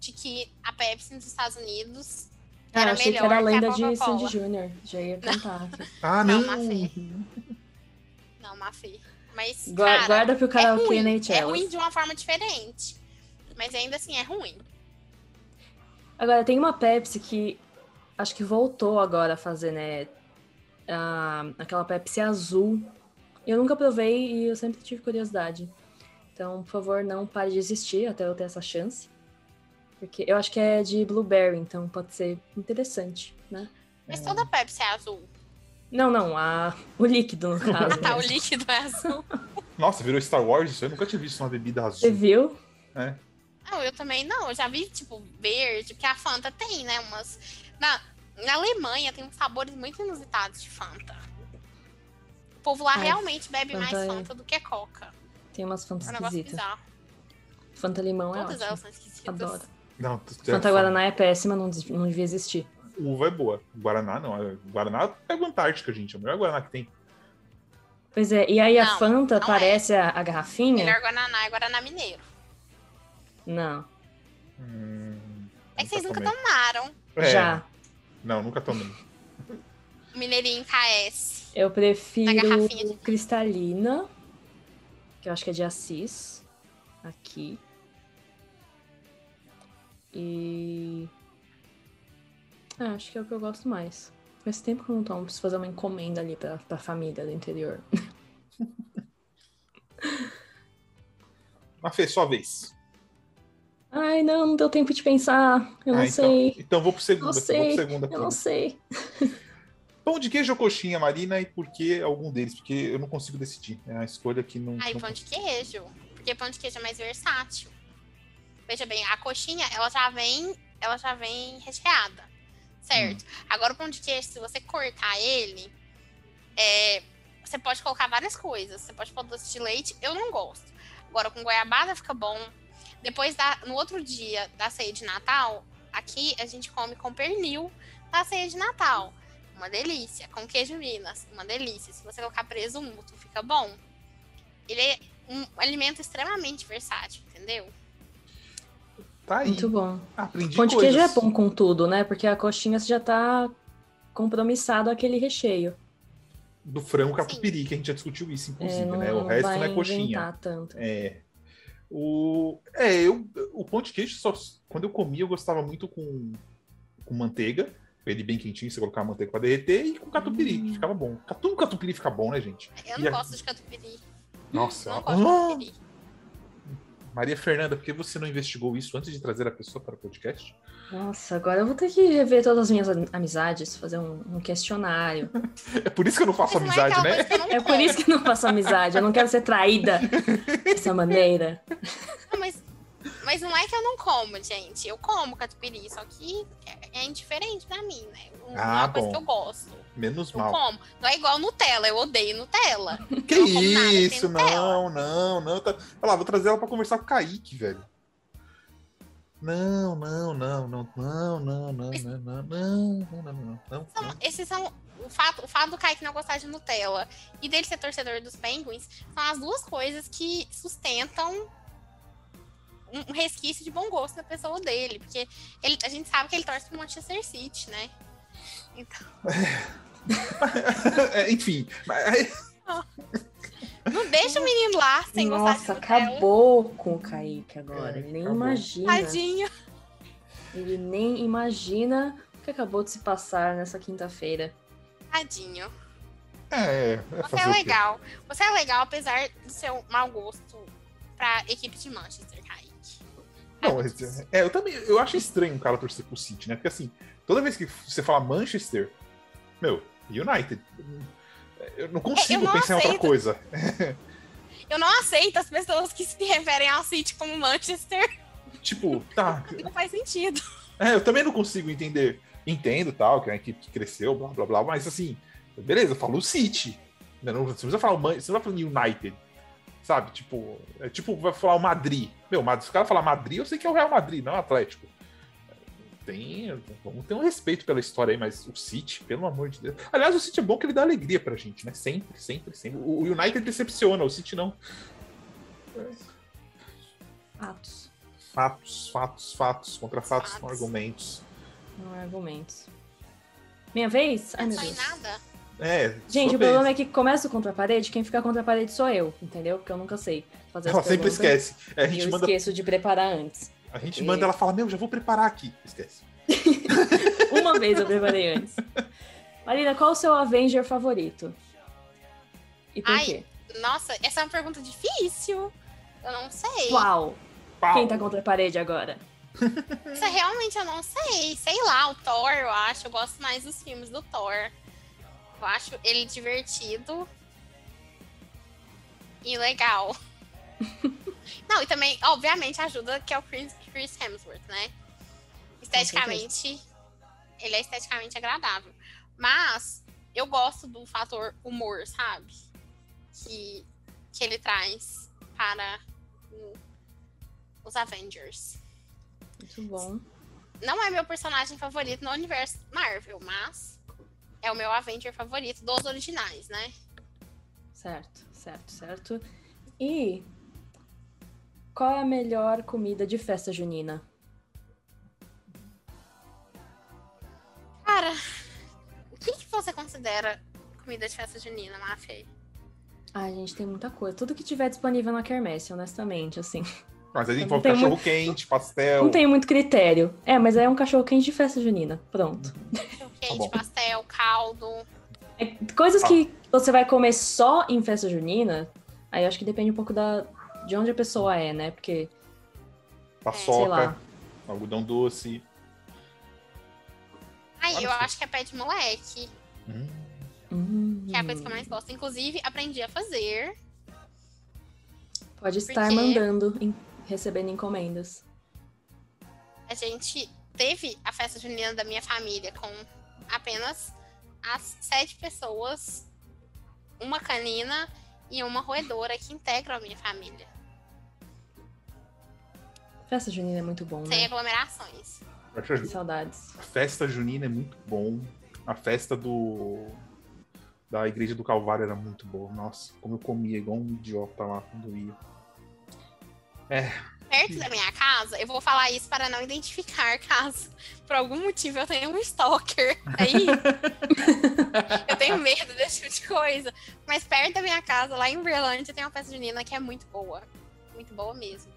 de que a Pepsi nos Estados Unidos Ah, era eu achei que melhor era a lenda que a de. Sandy Júnior. Já ia contar aqui. Ah, Não, não! Mafê. Não, Mafê. Mas, Gua- cara, Guarda pro é karaokê ruim. na É ruim de uma forma diferente. Mas ainda assim, é ruim. Agora, tem uma Pepsi que acho que voltou agora a fazer, né? Ah, aquela Pepsi azul. Eu nunca provei e eu sempre tive curiosidade. Então, por favor, não pare de existir até eu ter essa chance. Porque eu acho que é de blueberry, então pode ser interessante, né? Mas É. toda Pepsi é azul. Não, não, a... o líquido, no caso. Ah, tá, o líquido é azul. Nossa, virou Star Wars isso? Eu nunca tinha visto uma bebida Você azul. viu? né? Não, eu também não. Eu já vi, tipo, verde, porque a Fanta tem, né? Umas. Na, na Alemanha tem uns sabores muito inusitados de Fanta. O povo lá Ai, realmente bebe Fanta mais é- Fanta do que Coca. Tem umas É fantas um negócio esquisitas. Fanta limão é Todas elas ótimo. são esquisitas. Adoro. Não, tu- tu- Fanta Guaraná é péssima, não, não devia existir. Uva é boa. Guaraná não. é- Guaraná pega o Antártica, gente. É o melhor Guaraná que tem. Pois é, e aí a Não, Fanta não é. parece a, a garrafinha? Melhor Guaraná é Guaraná Mineiro. Não. Hum, É que vocês nunca tomaram É, Já. Não, nunca tomei. Mineirinho KS. Eu prefiro de- cristalina, que eu acho que é de Assis, aqui. E. Ah, acho que é o que eu gosto mais. Faz tempo que eu não tomo, preciso fazer uma encomenda ali pra, pra família do interior. Mas fez sua vez. Ai, não, não deu tempo de pensar. Eu não Ah, então, sei. então vou pro segundo. Não sei. Vou pro segundo aqui. Eu não sei. Pão de queijo ou coxinha, Marina, e por que algum deles? Porque eu não consigo decidir. É a escolha que não. Ai, não pão de queijo. Porque pão de queijo é mais versátil. Veja bem, a coxinha, ela já vem, ela já vem recheada. Certo? Agora o pão de queijo, se você cortar ele, é, você pode colocar várias coisas. Você pode pôr doce de leite, eu não gosto. Agora com goiabada fica bom. Depois da, no outro dia da ceia de Natal, aqui a gente come com pernil da ceia de Natal. Uma delícia. Com queijo Minas, uma delícia. Se você colocar presunto, fica bom. Ele é um alimento extremamente versátil, entendeu? Tá aí. Muito bom. Aprendi Pão de coisas. queijo é bom com tudo, né? Porque a coxinha você já tá compromissado aquele recheio. Do frango catupiry, que a gente já discutiu isso, inclusive, É, não, né? O resto vai não é coxinha. inventar tanto. É. O, é, eu, o pão de queijo, só, quando eu comia, eu gostava muito com, com manteiga. Ele bem quentinho, você colocar a manteiga pra derreter e com catupiry, que Hum. ficava bom. Tudo catupiry fica bom, né, gente? Eu E não a- gosto de catupiry. Nossa, Não ah, gosto de catupiry. Maria Fernanda, por que você não investigou isso antes de trazer a pessoa para o podcast? Nossa, agora eu vou ter que rever todas as minhas am- amizades, fazer um, um questionário. É por isso que eu não faço Mas não é amizade, né? coisa É por isso que eu não faço amizade, eu não quero ser traída dessa maneira. Não, mas, mas não é que eu não como, gente. Eu como catupiry, só que é, é indiferente pra mim, né? Não é Ah, uma coisa bom. que eu gosto. Menos Eu mal. como. Não é igual Nutella, eu odeio Nutella. Que isso? Não, não, não. Tá... Olha lá, vou trazer ela pra conversar com o Kaique, velho. Não, não, não, não, não, não, não, não, não, não, não, não, não, não. São, esses são o fato, o fato do Kaique não gostar de Nutella e dele ser torcedor dos Penguins são as duas coisas que sustentam um resquício de bom gosto na pessoa dele, porque ele, a gente sabe que ele torce pro Manchester City, né? Então. Enfim. Mas não deixa o menino lá sem Nossa, gostar de acabou com o Kaique agora. É, Ele nem acabou. imagina. Tadinho. Ele nem imagina o que acabou de se passar nessa quinta-feira. Tadinho. é, é Você é legal. Você é legal, apesar do seu mau gosto pra equipe de Manchester, Kaique. Não, é, eu também eu acho estranho o cara torcer pro City, né? Porque assim, toda vez que você fala Manchester, meu, United. Eu não consigo não pensar em outra coisa. Eu não aceito as pessoas que se referem ao City como Manchester. Tipo, tá. Não faz sentido. É, eu também não consigo entender. Entendo tal, que é uma equipe que cresceu, blá blá blá, mas assim, beleza, eu falo City. Não, não- você precisa falar você não vai falar United. Sabe? Tipo, é tipo, vai falar o Madrid. Meu, se o cara falar Madrid, eu sei que é o Real Madrid, não é o Atlético. Tem, vamos ter um respeito pela história aí, mas o City, pelo amor de Deus. Aliás, o City é bom que ele dá alegria pra gente, né? Sempre, sempre, sempre. O United decepciona, o City não. Fatos, Fatos, fatos, fatos, contra fatos, com Fatos. argumentos. não é argumentos. Minha vez? Ai, Não meu sai Deus. nada. É. Gente, o problema vez. é que começa contra a parede, quem fica contra a parede sou eu, entendeu? Porque eu nunca sei fazer Ela sempre esquece. É, a E gente eu manda esqueço de preparar antes. A gente E- manda, ela fala, meu, já vou preparar aqui. Esquece. Uma vez eu preparei antes. Marina, qual o seu Avenger favorito? E por Ai, quê? Nossa, essa é uma pergunta difícil. Eu não sei. Uau! Pau. Quem tá contra a parede agora? Isso realmente eu não sei. Sei lá, o Thor, eu acho. Eu gosto mais dos filmes do Thor. Eu acho ele divertido. E legal. não, e também, obviamente, ajuda que é o Chris, Chris Hemsworth, né? Esteticamente, ele é esteticamente agradável. Mas eu gosto do fator humor, sabe? Que, que ele traz para o- os Avengers. Muito bom. Não é meu personagem favorito no universo Marvel, mas é o meu Avenger favorito dos originais, né? Certo, certo, certo. E qual é a melhor comida de festa junina? Cara, o que, que você considera comida de festa junina, Mafia? Ai, gente, tem muita coisa. Tudo que tiver disponível na quermesse, honestamente, assim. Mas a gente Não fala tem cachorro quente, pastel. Não tem muito critério. É, mas é um cachorro quente de festa junina. Pronto. Quente, bom. pastel, caldo. É, coisas Ah. que você vai comer só em festa junina, aí eu acho que depende um pouco da, de onde a pessoa é, né? Porque paçoca, algodão doce. Aí Olha eu acho que é pé de moleque, Hum, que é a coisa que eu mais gosto. Inclusive, aprendi a fazer. Pode estar Porque- mandando, em- recebendo encomendas. A gente teve a festa junina da minha família com apenas as sete pessoas, uma canina e uma roedora que integram a minha família. Festa junina é muito bom, Sem né? aglomerações. acho Que saudades. A festa junina é muito bom. A festa do da igreja do Calvário era muito boa. Nossa, como eu comia igual um idiota lá quando ia. Perto da minha casa, eu vou falar isso para não identificar caso por algum motivo eu tenha um stalker aí. eu tenho medo desse tipo de coisa. Mas perto da minha casa, lá em Uberlândia, tem uma festa junina que é muito boa. Muito boa mesmo.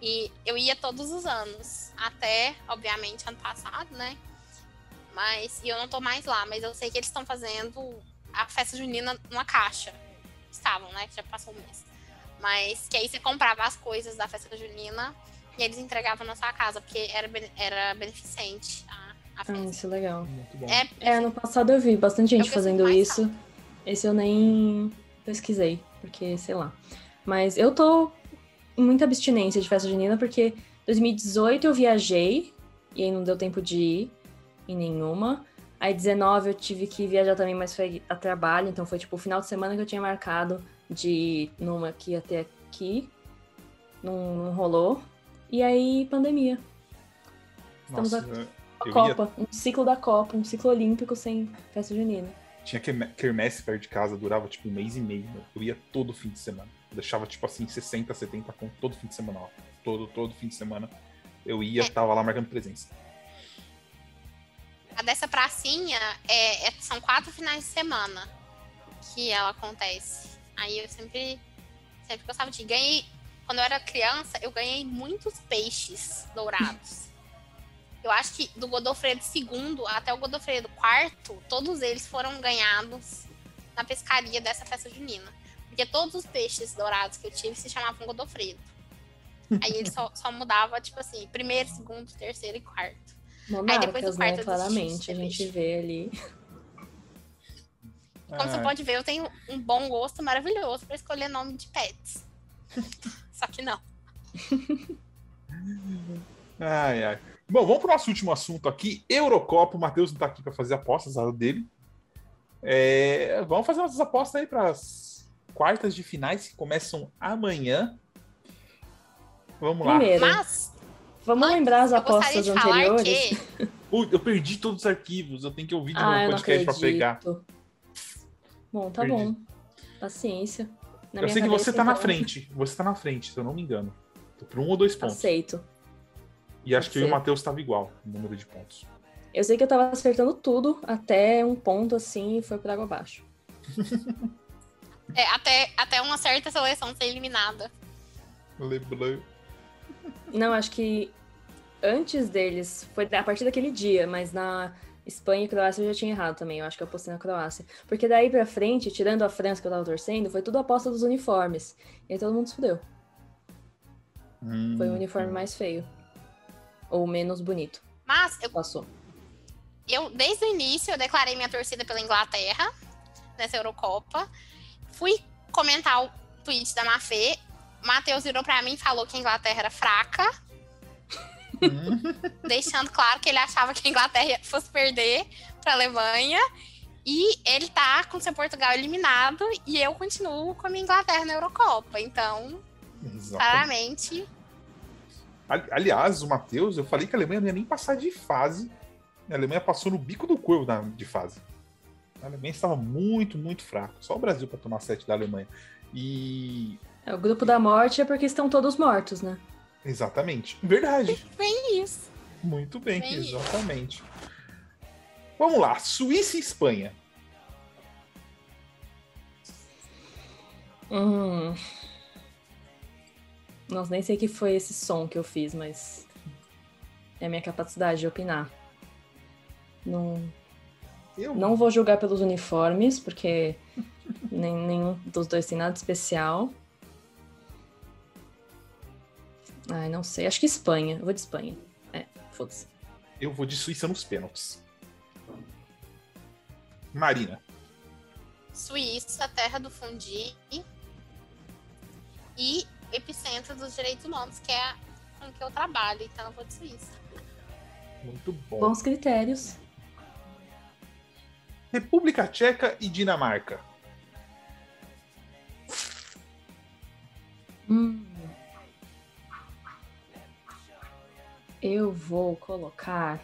E eu ia todos os anos. Até, obviamente, ano passado, né? Mas e eu não tô mais lá, mas eu sei que eles estão fazendo a festa junina numa caixa. Estavam, né? Que já passou um mês. Mas que aí você comprava as coisas da festa junina e eles entregavam na sua casa, porque era, era beneficente a, a Ah, festa. isso é legal. Muito bom. É, É, ano passado eu vi bastante gente fazendo isso. Esse eu nem pesquisei, porque sei lá. Mas eu tô muita abstinência de festa junina, porque 2018 eu viajei, e aí não deu tempo de ir em nenhuma. Aí 19 eu tive que viajar também, mas foi a trabalho, então foi tipo o final de semana que eu tinha marcado de ir numa que ia ter aqui. Não, não rolou. E aí, pandemia. estamos Nossa, A ia, Copa, um ciclo da Copa, um ciclo olímpico sem festa junina. tinha querme- quermesse perto de casa, durava tipo um mês e meio. né? Eu ia todo fim de semana. Eu deixava tipo assim 60, 70 conto todo fim de semana. Ó. Todo, todo fim de semana. Eu ia, É. tava lá marcando presença. A dessa pracinha é, é- são quatro finais de semana que ela acontece. Aí eu sempre, sempre gostava de. Ganhei, quando eu era criança, eu ganhei muitos peixes dourados. Eu acho que do Godofredo II até o Godofredo IV, todos eles foram ganhados na pescaria dessa festa junina. Porque todos os peixes dourados que eu tive se chamavam Godofredo. Aí ele só, só mudava, tipo assim, primeiro, segundo, terceiro e quarto. Monarcas, depois do né? quarto eu desisti Claramente, a gente vê ali. Como você Ah, pode ver, eu tenho um bom gosto maravilhoso para escolher nome de pets. Só que não. Ai, ai. Bom, vamos pro nosso último assunto aqui. Eurocopa. O Matheus não tá aqui para fazer apostas, a dele. É, vamos fazer nossas apostas aí para as quartas de finais que começam amanhã. Vamos lá. Primeiro, Mas vamos lembrar as apostas de falar anteriores. que Ui, eu perdi todos os arquivos. Eu tenho que ouvir de novo Ah, eu o podcast para pegar. Bom, tá Perdi. bom. Paciência. Na eu minha sei que você tá na então, frente. Você tá na frente, se eu não me engano. Tô por um ou dois pontos. Aceito. E acho Pode que eu e o. Matheus tava igual no número de pontos. Eu sei que eu tava acertando tudo até um ponto assim e foi por água abaixo. é, até, até uma certa seleção ser eliminada. Lembrei. Não, acho que antes deles, foi a partir daquele dia, mas na Espanha e Croácia eu já tinha errado também. Eu acho que eu apostei na Croácia. Porque daí pra frente, tirando a França que eu tava torcendo, foi tudo aposta dos uniformes. E aí todo mundo se fudeu. Hum, Foi o uniforme mais feio. Ou menos bonito. Mas eu, Passou. eu, desde o início, eu declarei minha torcida pela Inglaterra nessa Eurocopa. Fui comentar o tweet da Mafê. Matheus virou pra mim e falou que a Inglaterra era fraca, deixando claro que ele achava que a Inglaterra fosse perder pra Alemanha. E ele tá com seu Portugal eliminado e eu continuo com a minha Inglaterra na Eurocopa. Então, Exatamente. claramente, Ali- Aliás, o Matheus, eu falei que a Alemanha não ia nem passar de fase. A Alemanha passou no bico do corvo de fase. A Alemanha estava muito, muito fraca. Só o Brasil para tomar sete da Alemanha. E. É, o grupo da morte é porque estão todos mortos, né? Exatamente. Verdade. bem isso. Muito bem, Bem isso. exatamente. Vamos lá, Suíça e Espanha. Hum. Nossa, nem sei que foi esse som que eu fiz, mas é a minha capacidade de opinar. Não, Eu não vou julgar pelos uniformes, porque nem, nenhum dos dois tem nada especial. Ai, não sei. Acho que Espanha. Eu vou de Espanha. É, foda-se. Eu vou de Suíça nos pênaltis. Marina. Suíça, terra do fundi e epicentro dos direitos humanos, que é com que eu trabalho, então eu vou de Suíça. Muito bom. Bons critérios. República Tcheca e Dinamarca. Hum. Eu vou colocar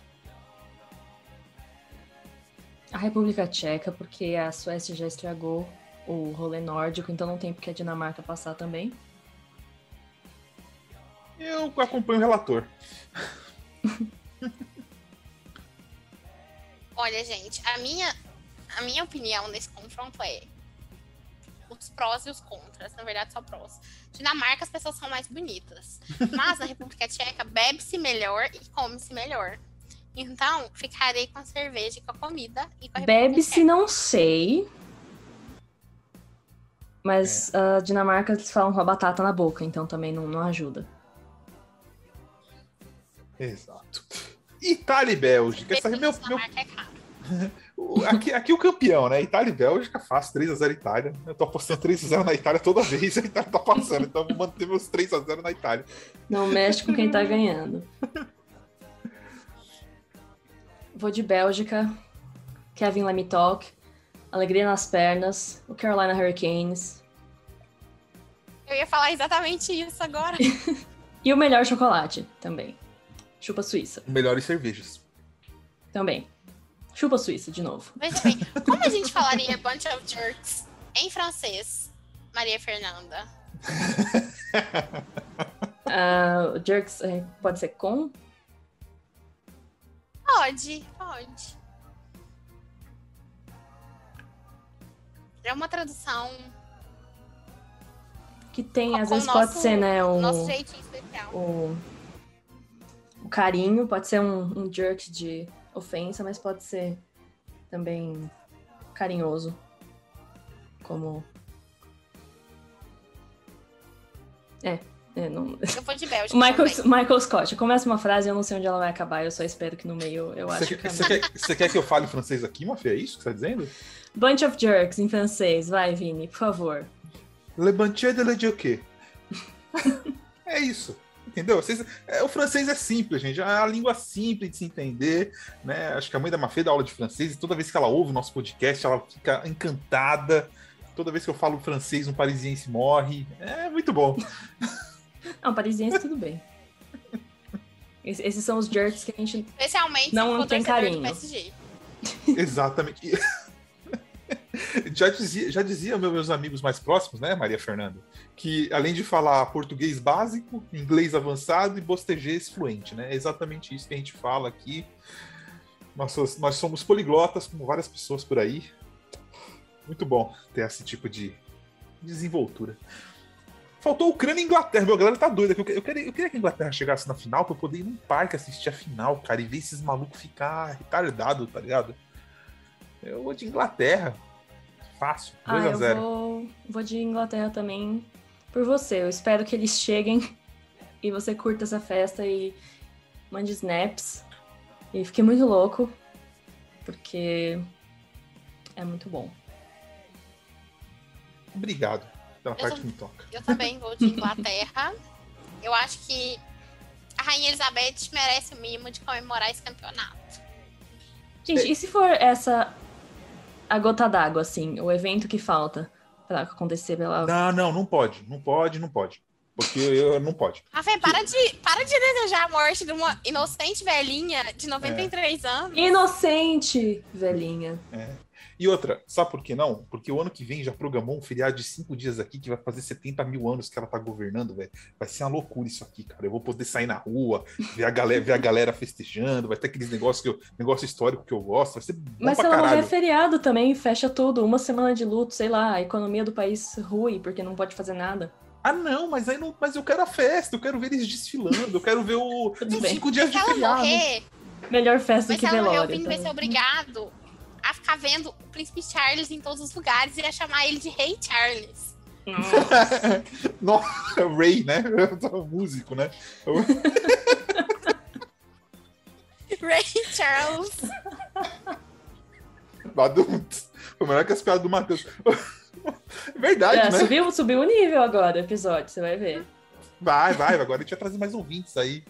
a República Tcheca, porque a Suécia já estragou o rolê nórdico, então não tem porque a Dinamarca passar também. Eu acompanho o relator. Olha, gente, a minha, a minha opinião nesse confronto é os prós e os contras. Na verdade, só prós. Dinamarca, as pessoas são mais bonitas. Mas na República Tcheca, bebe-se melhor e come-se melhor. Então, ficarei com a cerveja e com a comida. e com a República Bebe-se, não sei. Mas a Dinamarca eles falam com a batata na boca, então também não, não ajuda. Exato. Itália e Bélgica. Essa é meu, meu, Dinamarca é caro. aqui, aqui o campeão, né? Itália e Bélgica, fácil. 3x0 Itália. Eu tô apostando 3x0 na Itália toda vez. A Itália tá passando. Então eu vou manter meus 3x0 na Itália. Não mexe com quem tá ganhando. Vou de Bélgica, Kevin Lemitok, Alegria nas Pernas, o Carolina Hurricanes Eu ia falar exatamente isso agora. e o melhor chocolate também. Chupa Suíça Melhores cervejas. também. Chupa Suíça de novo. Veja bem, como a gente falaria Bunch of Jerks em francês, Maria Fernanda? O Jerks eh, pode ser com? Pode, pode. É uma tradução Que tem, às vezes o pode nosso- ser, né? O, nosso jeitinho especial. o, o carinho, pode ser um, um jerk de ofensa, mas pode ser também carinhoso. Como. É, é não... Eu vou de Bélgica. Michael. Michael Scott, começa uma frase eu não sei onde ela vai acabar, eu só espero que no meio eu acho Você, que. quer, você, quer, você quer que eu fale francês aqui, Mafia? É isso que você tá dizendo? Bunch of Jerks em francês, vai, Vini, por favor. Le bantier de le jockey. é isso. Entendeu? Vocês- é, o francês é simples, gente. É uma língua simples de se entender. Né? Acho que a mãe da Mafê dá aula de francês e toda vez que ela ouve o nosso podcast, ela fica encantada. Toda vez que eu falo francês, um parisiense morre. É muito bom. Não, parisiense, tudo bem. Es- Esses são os jerks que a gente. Especialmente Não tem carinho. Exatamente. já dizia, já dizia meu- meus amigos mais próximos, né, Maria Fernanda, que além de falar português básico, inglês avançado e bostejês fluente, né? É exatamente isso que a gente fala aqui. Nós, nós somos poliglotas, como várias pessoas por aí. Muito bom ter esse tipo de desenvoltura. Faltou Ucrânia e Inglaterra. Meu, a galera tá doida. Eu, eu, queria, eu queria que a Inglaterra chegasse na final pra eu poder ir num parque assistir a final, cara, e ver esses malucos ficar retardados, tá ligado? Eu vou de Inglaterra. Fácil. Ah, eu 2x0. vou, vou de Inglaterra também por você. Eu espero que eles cheguem e você curta essa festa e mande snaps. E fique muito louco, porque é muito bom. Obrigado pela Eu parte tô- que me toca. Eu também vou de Inglaterra. Eu acho que a Rainha Elizabeth merece o mimo de comemorar esse campeonato. Gente, e se for essa a gota d'água, assim, o evento que falta pra acontecer pela. Não, não, não pode. Não pode, não pode. Porque eu, não pode. Rafael, para de, para de desejar a morte de uma inocente velhinha de 93 anos. Inocente, velhinha. E outra, sabe por que não? Porque o ano que vem já programou um feriado de cinco dias aqui que vai fazer 70 mil anos que ela tá governando, velho. Vai ser uma loucura isso aqui, cara. Eu vou poder sair na rua, ver a galera, ver a galera festejando, vai ter aqueles negócios que eu, negócio histórico que eu gosto. Vai ser bom Mas se ela morrer caralho. feriado também, fecha tudo. Uma semana de luto, sei lá, a economia do país rui, porque não pode fazer nada. Ah, não, mas aí não, mas eu quero a festa, eu quero ver eles desfilando, eu quero ver o, cinco dias Se de ela feriado. morrer, Melhor festa mas que se ela morrer, o velório. Vini vai ser obrigado a ficar vendo o Príncipe Charles em todos os lugares e a chamar ele de Rei Charles. Nossa, Ray, né? O músico, né? Ray Charles. Baduntos. Foi melhor que as piadas do Matheus. Verdade, É, né? subiu, subiu o nível agora, o episódio, você vai ver. Vai, vai, agora a gente vai trazer mais ouvintes aí.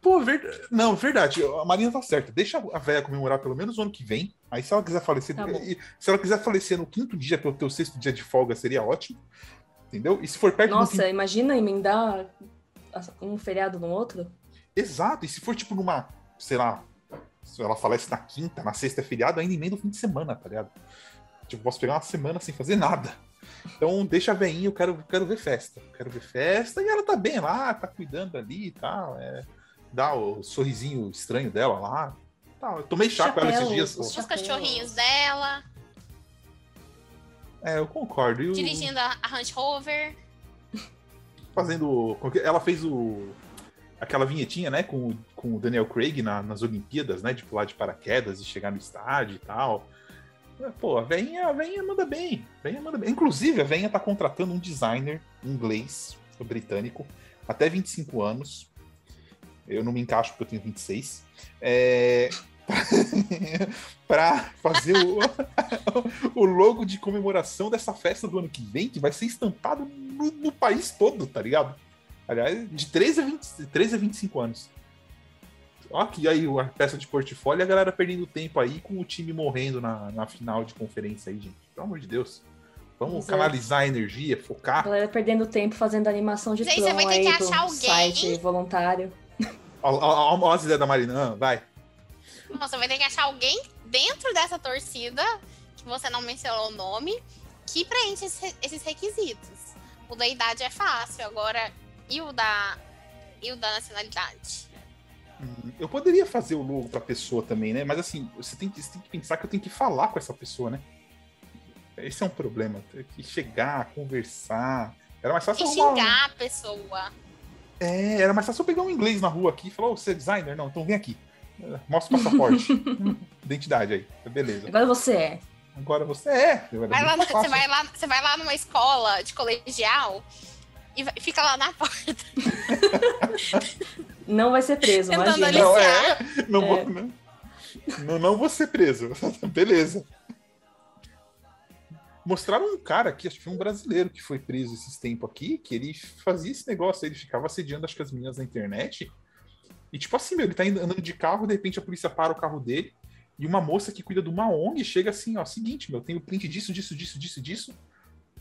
Pô, verdade. Não, verdade, a Marina tá certa. Deixa a véia comemorar pelo menos o ano que vem. Aí se ela quiser falecer. Tá se ela quiser falecer no quinto dia, pelo teu sexto dia de folga, seria ótimo. Entendeu? E se for perto fim. Nossa, imagina emendar um feriado no outro? Exato, e se for tipo numa, sei lá, se ela falece na quinta, na sexta é feriado, ainda emenda o fim de semana, tá ligado? Tipo, posso pegar uma semana sem fazer nada. Então deixa a veinha, eu quero, quero ver festa. Quero ver festa e ela tá bem lá, tá cuidando ali e tal. É, dá o sorrisinho estranho dela lá. Tá, eu tomei chá com ela esses dias. os cachorrinhos dela, É, eu concordo. E o- dirigindo a, a Range Rover. fazendo. Ela fez o. Aquela vinhetinha, né, com, o- com o Daniel Craig na- nas Olimpíadas, né? De pular de paraquedas e chegar no estádio e tal. É, Pô, a veinha, a veinha manda bem. A veinha manda bem. Inclusive, a veinha tá contratando um designer inglês, britânico, até 25 anos. Eu não me encaixo porque eu tenho 26. É. para fazer o, o logo de comemoração dessa festa do ano que vem, que vai ser estampado no, no país todo, tá ligado? Aliás, de 13 a, 20, 13 a 25 anos. Ó, que aí a peça de portfólio e a galera perdendo tempo aí com o time morrendo na, na final de conferência aí, gente. Pelo amor de Deus. Vamos Pois é. canalizar a energia, A focar. galera perdendo tempo fazendo animação de Gente, Tron você vai ter aí que achar alguém. site voluntário. Ó as ideias da Marina. Ah, vai. Você vai ter que achar alguém dentro dessa torcida, que você não mencionou o nome, que preenche esse- esses requisitos. O da idade é fácil, agora e o da e o da nacionalidade? Hum, Eu poderia fazer o logo pra pessoa também, né? Mas assim, você tem, que, você tem que pensar que eu tenho que falar com essa pessoa, né? Esse é um problema. Tem que chegar, conversar. Era mais fácil E arrumar xingar a pessoa. É, era mais fácil eu pegar um inglês na rua aqui e falar, ô, você é designer? Não, então vem aqui. É, Mostra o passaporte. Identidade aí. Beleza. Agora você é. Agora você é. Vai lá, você, vai lá, você vai lá numa escola de colegial e vai- fica lá na porta. Não vai ser preso, Tentando imagina. Não, é. Não, É. Vou, não, não, não vou ser preso. Beleza. Mostraram um cara aqui, acho que foi um brasileiro que foi preso esses tempos aqui, que ele fazia esse negócio, ele ficava assediando acho que as meninas na internet. E tipo assim, meu, ele tá andando de carro, de repente a polícia para o carro dele, e uma moça que cuida de uma ONG chega assim, ó, seguinte, meu, tenho print disso, disso, disso, disso, disso,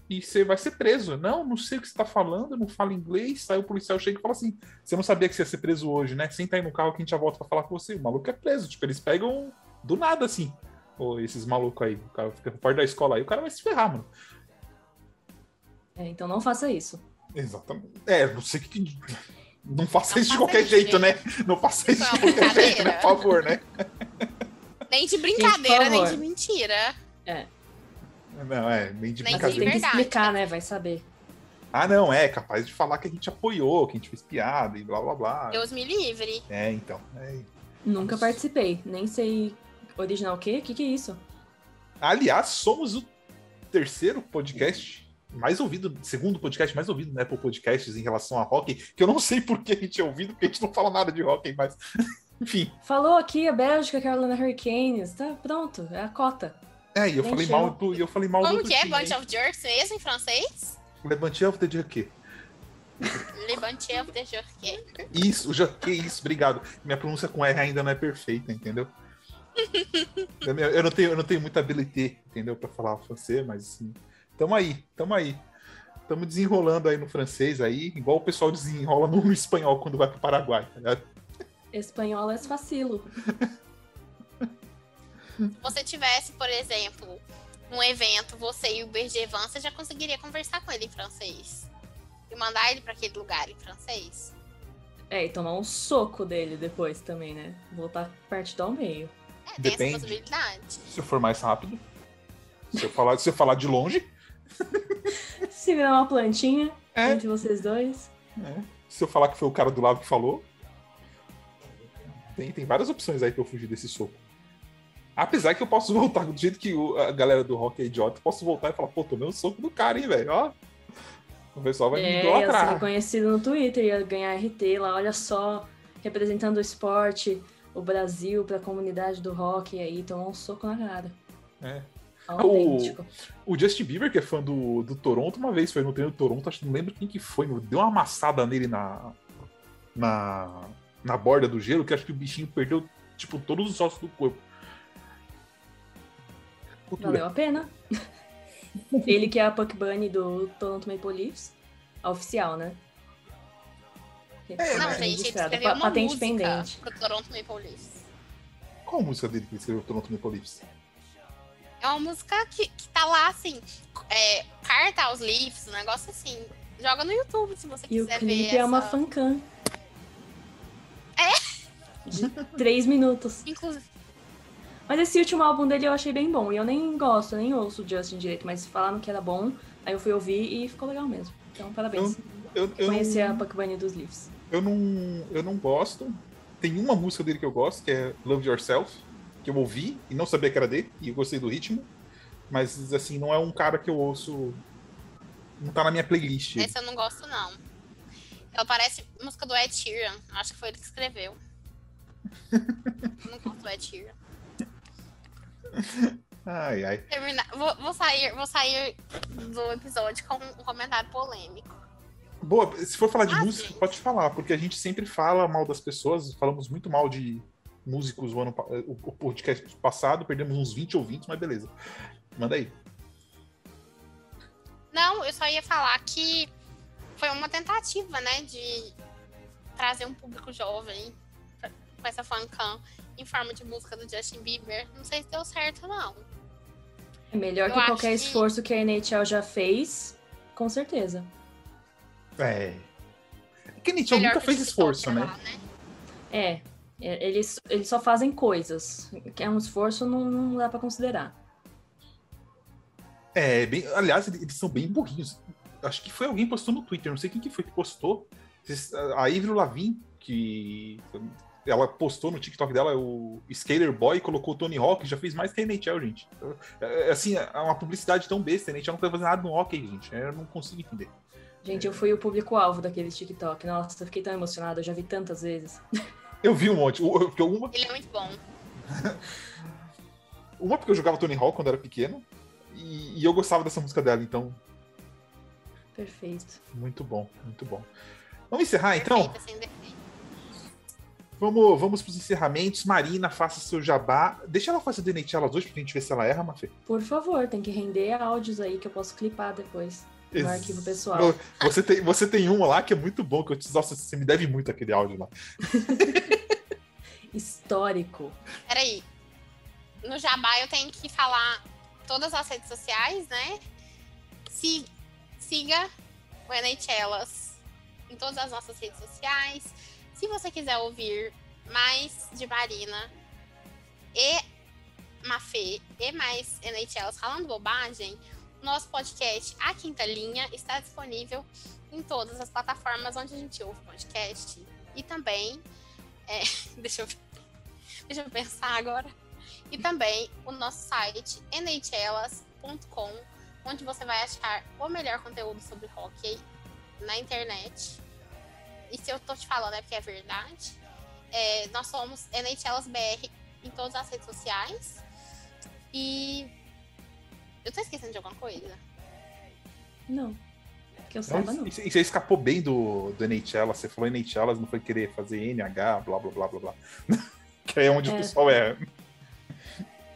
e você vai ser preso. Não, não sei o que você tá falando, não fala inglês. Aí o policial chega e fala assim: você não sabia que você ia ser preso hoje, né? Senta aí no carro que a gente já volta pra falar com você. O maluco é preso. Tipo, eles pegam do nada, assim. Ô, esses malucos aí. O cara fica fora da escola aí, o cara vai se ferrar, mano. É, então não faça isso. Exatamente. É, não sei que. Não faça Não isso de qualquer jeito, gente. né? Não faça isso de é uma qualquer jeito, né? brincadeira. Por favor, né? Nem de brincadeira, nem de mentira. Não, é, nem de Nem de tem brincadeira. que explicar, né? Vai saber. Ah, não, é capaz de falar que a gente apoiou, que a gente fez piada e blá blá blá. Deus me livre. É, então. É. Nunca participei. Nem sei original o quê? O que, que é isso? Aliás, somos o terceiro podcast mais ouvido, segundo podcast mais ouvido na Apple Podcasts em relação a hockey, que eu não sei por que a gente é ouvido, porque a gente não fala nada de hockey, mas enfim. Falou aqui a Bélgica, Carolina Hurricanes. Tá pronto, é a cota. É, e eu falei mal do, eu falei mal Como que é? time, Bunch hein? of Jerks mesmo em francês? Le Bantier of the Jerky. Le Bunch of the Jerks. Isso, já que isso, obrigado. Minha pronúncia com R ainda não é perfeita, entendeu? Eu, não- eu não tenho, eu não tenho muita habilité, entendeu, para falar francês, mas assim, tamo aí, tamo aí. Tamo desenrolando aí no francês aí, igual o pessoal desenrola no, espanhol quando vai pro Paraguai, tá ligado? Espanhol é facilo. Se você tivesse, por exemplo, num evento, você e o Bergevan, você já conseguiria conversar com ele em francês. E mandar ele pra aquele lugar em francês. É, e tomar um soco dele depois também, né? Voltar partido ao meio. É, tem Depende. essa possibilidade. Se eu for mais rápido, se eu falar, se eu falar de longe, Se virar uma plantinha é, entre vocês dois. é. Se eu falar que foi o cara do lado que falou, tem, tem várias opções aí pra eu fugir desse soco. Apesar que eu posso voltar, do jeito que o- a galera do rock é idiota, eu posso voltar e falar, pô, tomei um soco do cara, hein, velho, ó. O pessoal vai me É, ia ser idolatrar. reconhecido no Twitter, ia ganhar RT lá, olha só, representando o esporte, o Brasil pra comunidade do rock, aí tomou um soco na cara. É. Autêntico. O Justin Bieber, que é fã do, do Toronto, uma vez foi no treino do Toronto, acho que não lembro quem que foi, meu, deu uma amassada nele na, na, na borda do gelo, que acho que o bichinho perdeu, tipo, todos os ossos do corpo. Cultura. Valeu a pena. Ele que é a Puck Bunny do Toronto Maple Leafs, a oficial, né? É, Não, mas- gente, ele escreveu uma patente música pendente. pro Toronto Maple Leafs. Qual a música dele que ele escreveu pro Toronto Maple Leafs? É uma música que, que tá lá, assim, é, carta aos Leafs, um negócio assim. Joga no YouTube se você E o quiser ver clipe essa... é uma fancam. É? De três minutos. Inclusive, Mas esse último álbum dele eu achei bem bom. E eu nem gosto, nem ouço o Justin direito, mas falaram que era bom. Aí eu fui ouvir e ficou legal mesmo. Então, parabéns. Eu, eu, Conhecer a Puck Bunny dos Leafs. Eu, não, eu não gosto. Tem uma música dele que eu gosto, que é Love Yourself, que eu ouvi e não sabia que era dele, e eu gostei do ritmo. Mas, assim, não é um cara que eu ouço. Não tá na minha playlist. essa eu não gosto, não. Ela parece música do Ed Sheeran. Acho que foi ele que escreveu. Eu não gosto do Ed Sheeran. Ai, ai. Termina... Vou, vou sair, vou sair do episódio com um comentário polêmico. Boa, se for falar de Ah, música, gente. pode falar, porque a gente sempre fala mal das pessoas, falamos muito mal de músicos o ano o, podcast passado, perdemos uns 20 ouvintes, mas beleza. Manda aí. Não, eu só ia falar que foi uma tentativa, né, de trazer um público jovem com essa fancam em forma de música do Justin Bieber. Não sei se deu certo, não. É melhor Eu que qualquer que- esforço que a NHL já fez, com certeza. É. É que Melhor nunca que fez esforço, né? lá, né? É. é, Eles, eles só fazem coisas. Que é um esforço, não, não dá pra considerar. É, bem, aliás, eles são bem burrinhos. Acho que foi alguém que postou no Twitter, não sei quem que foi que postou. A Avril Lavigne, que ela postou no TikTok dela o Skater Boy, colocou o Tony Hawk, já fez mais que a NHL, gente. É, é, assim, é uma publicidade tão besta, a NHL não tá fazendo nada no hockey, gente. Eu não consigo entender. Gente, eu fui o público-alvo daquele TikTok. Nossa, eu fiquei tão emocionada, eu já vi tantas vezes. Eu vi um monte. Porque uma, Ele é muito bom. uma porque eu jogava Tony Hawk quando era pequeno, e, e eu gostava dessa música dela, então, Perfeito. muito bom, muito bom. Vamos encerrar então? Sem defeito. Vamos, vamos para os encerramentos. Marina, faça seu jabá. Deixa ela fazer o elas hoje pra gente ver se ela erra, Mafê. Por favor, tem que render áudios aí que eu posso clipar depois. No Ex- arquivo pessoal. Você tem, você tem um lá que é muito bom, que eu te, nossa, você me deve muito aquele áudio lá. Histórico. Peraí. No Jabá eu tenho que falar todas as redes sociais, né? Se, siga o NHLas em todas as nossas redes sociais. Se você quiser ouvir mais de Marina e Mafê e mais NHLas falando bobagem, nosso podcast A Quinta Linha está disponível em todas as plataformas onde a gente ouve podcast. E também, é, deixa, eu, deixa eu pensar agora. E também o nosso site nhlas.com, onde você vai achar o melhor conteúdo sobre hockey na internet. E se eu tô te falando é porque é verdade. É, nós somos NHLasBR em todas as redes sociais. E. Eu tô esquecendo de alguma coisa? Não. Que eu saiba, não. E você e você escapou bem do, do NHL, você falou NHL, não foi querer fazer NH, blá blá blá blá blá. que é onde o É. pessoal é.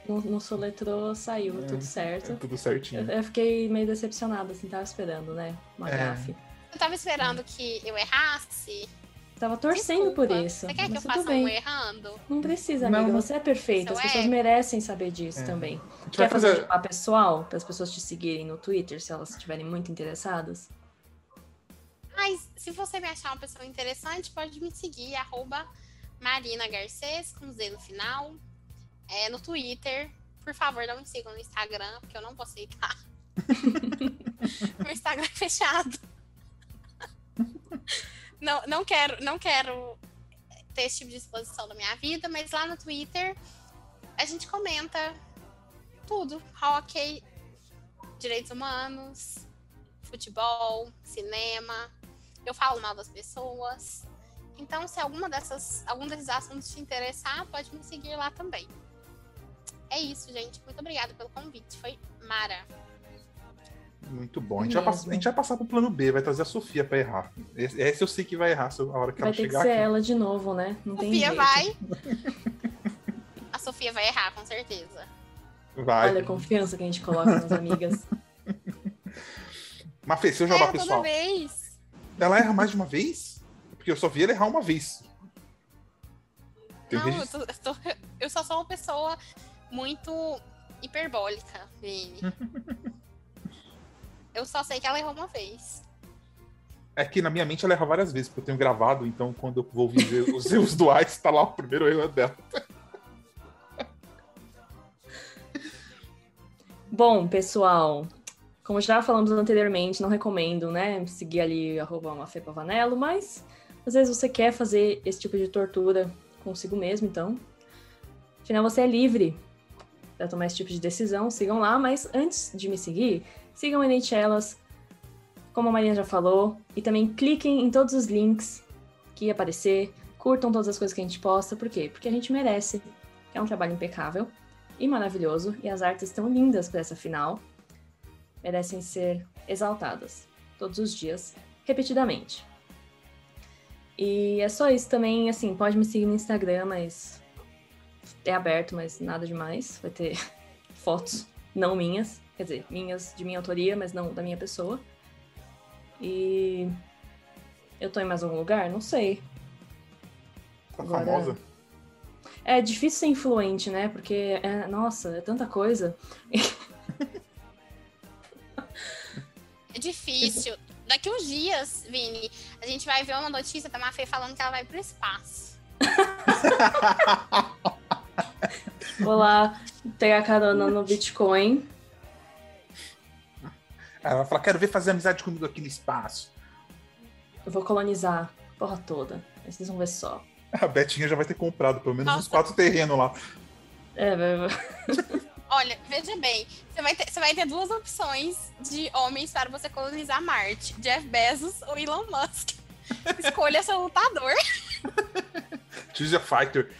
No, no soletrou saiu, É, tudo É certo. tudo Eu, certinho. eu fiquei meio decepcionada, assim, tava esperando, né? Uma É. gafe. Eu tava esperando que eu errasse. Tava torcendo por Desculpa. isso. Você quer que eu faça bem. um errando? Não precisa, amiga. não. Você é perfeita. As Seu pessoas ego. merecem saber disso É. também. Quer fazer um fazer. jabá pessoal para as pessoas te seguirem no Twitter, se elas estiverem muito interessadas? Mas se você me achar uma pessoa interessante, pode me seguir, arroba Marina Garcês, com Z no final. É, no Twitter. Por favor, não me sigam no Instagram, porque eu não vou aceitar. Meu Instagram é fechado. Não, não quero, não quero ter esse tipo de exposição na minha vida, mas lá no Twitter a gente comenta tudo. Hockey, direitos humanos, futebol, cinema. Eu falo mal das pessoas. Então, se alguma dessas, algum desses assuntos te interessar, pode me seguir lá também. É isso, gente. Muito obrigada pelo convite. Foi mara. Muito bom. A gente, vai passar, a gente vai passar pro plano B, vai trazer a Sofia pra errar. Esse, esse eu sei que vai errar a hora que vai ela ter chegar que ser aqui. ela de novo, né? Não tem Sofia jeito. vai. A Sofia vai errar, com certeza. Vai. Olha a confiança que a gente coloca nas amigas. Mas Fê, seu jabá toda pessoal. vez. Ela erra mais de uma vez? Porque eu só vi ela errar uma vez. Tem Não, eu, tô- eu tô- eu só sou uma pessoa muito hiperbólica, Vini. eu só sei que ela errou uma vez. É que na minha mente ela erra várias vezes, porque eu tenho gravado, então quando eu vou ouvir os erros do Ice, tá lá o primeiro erro dela. Bom, pessoal, como já falamos anteriormente, não recomendo, né, seguir ali arroba mas às vezes você quer fazer esse tipo de tortura consigo mesmo, então. Afinal, você é livre para tomar esse tipo de decisão, sigam lá, mas antes de me seguir, sigam a NHLas, como a Marina já falou, e também cliquem em todos os links que aparecer, curtam todas as coisas que a gente posta, por quê? Porque a gente merece. É um trabalho impecável e maravilhoso, e as artes estão lindas para essa final. Merecem ser exaltadas todos os dias, repetidamente. E é só isso também, assim, pode me seguir no Instagram, mas é aberto, mas nada demais. Vai ter fotos não minhas, quer dizer, minhas de minha autoria, mas não da minha pessoa. E eu tô em mais algum lugar? Não sei. Tá Agora- famosa? É difícil ser influente, né? Porque, é, nossa, é tanta coisa. É difícil. Daqui uns dias, Vini, a gente vai ver uma notícia da Mafê falando que ela vai pro espaço. Vou lá pegar carona no Bitcoin. Ela vai falar, quero ver fazer amizade comigo aqui no espaço. Eu vou colonizar a porra toda. Aí vocês vão ver só. A Betinha já vai ter comprado pelo menos uns Nossa. quatro terrenos lá. É, vai- vai- Olha, veja bem, você vai, ter, você vai ter duas opções de homens para você colonizar Marte: Jeff Bezos ou Elon Musk. Escolha seu lutador. Choose a fighter.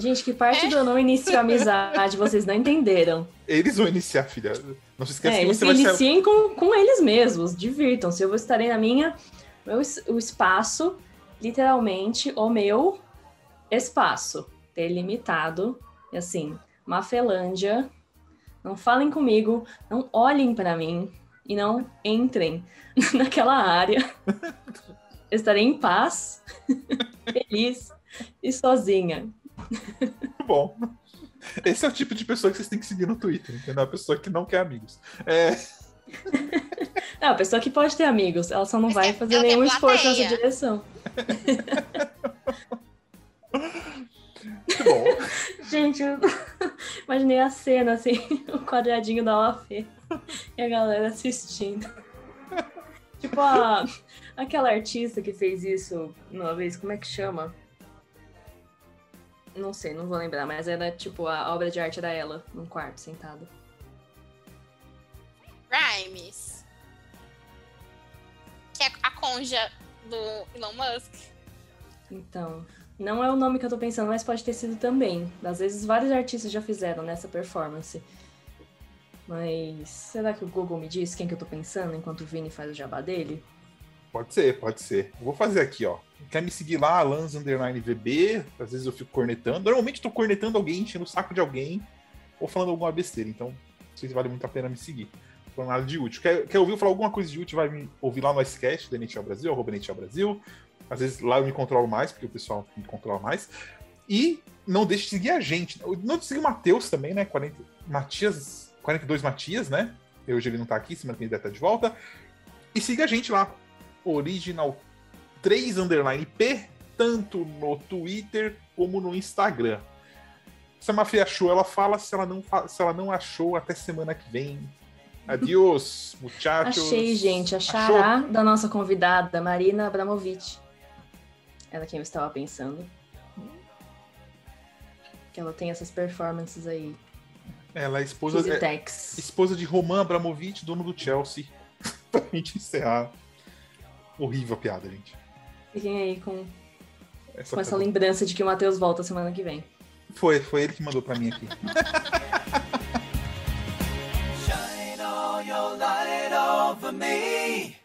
Gente, que parte do eu não inicio amizade vocês não entenderam. Eles vão iniciar, filha. Não se esqueça É, que eles você vai ser. iniciem com, com eles mesmos, divirtam-se. Eu vou estarei na minha, meu, o espaço, literalmente, o meu espaço delimitado. E assim, Mafelândia, não falem comigo, não olhem para mim e não entrem naquela área. Eu estarei em paz, feliz e sozinha. Bom. Esse é o tipo de pessoa que vocês têm que seguir no Twitter, entendeu? A pessoa que não quer amigos. É, Não, a pessoa que pode ter amigos, ela só não vai fazer nenhum esforço nessa direção. muito bom. Gente, eu imaginei a cena assim, o quadradinho da Lafê e a galera assistindo. Tipo a, aquela artista que fez isso uma vez, como é que chama? Não sei, não vou lembrar, mas era tipo a obra de arte era ela, num quarto, sentada. Grimes. Que é a conja do Elon Musk. Então, não é o nome que eu tô pensando, mas pode ter sido também. Às vezes vários artistas já fizeram nessa performance. Mas será que o Google me diz quem que eu tô pensando enquanto o Vini faz o jabá dele? Pode ser, pode ser. Vou fazer aqui, ó. Quer me seguir lá, Lans Underline VB. Às vezes eu fico cornetando. Normalmente tô cornetando alguém, enchendo o saco de alguém, ou falando alguma besteira. Então, se vale muito a pena me seguir. Falando nada de útil. Quer, quer ouvir eu falar alguma coisa de útil, vai me ouvir lá no Icecast da NHL Brasil, arroba NHL Brasil. Às vezes lá eu me controlo mais, porque o pessoal me controla mais. E não deixe de seguir a gente. Não de seguir o Matheus também, né? 40, Matias, 42 Matias, né? Hoje ele não tá aqui, semana que vem ele deve estar de volta. E siga a gente lá, Original 3 underline P, tanto no Twitter como no Instagram. Se a Mafia achou, ela fala. Se ela não, se ela não achou, até semana que vem. Adiós, muchachos. Achei, gente, a Achou? da nossa convidada, Marina Abramovic. Era quem eu estava pensando. Que ela tem essas performances aí. Ela é esposa, é, esposa de Roman Abramovich, dono do Chelsea. pra gente encerrar. Horrível a piada, gente. Fiquem aí com, Essa com essa lembrança de que o Matheus volta semana que vem. Foi, foi ele que mandou pra mim aqui. Shine all your light over me.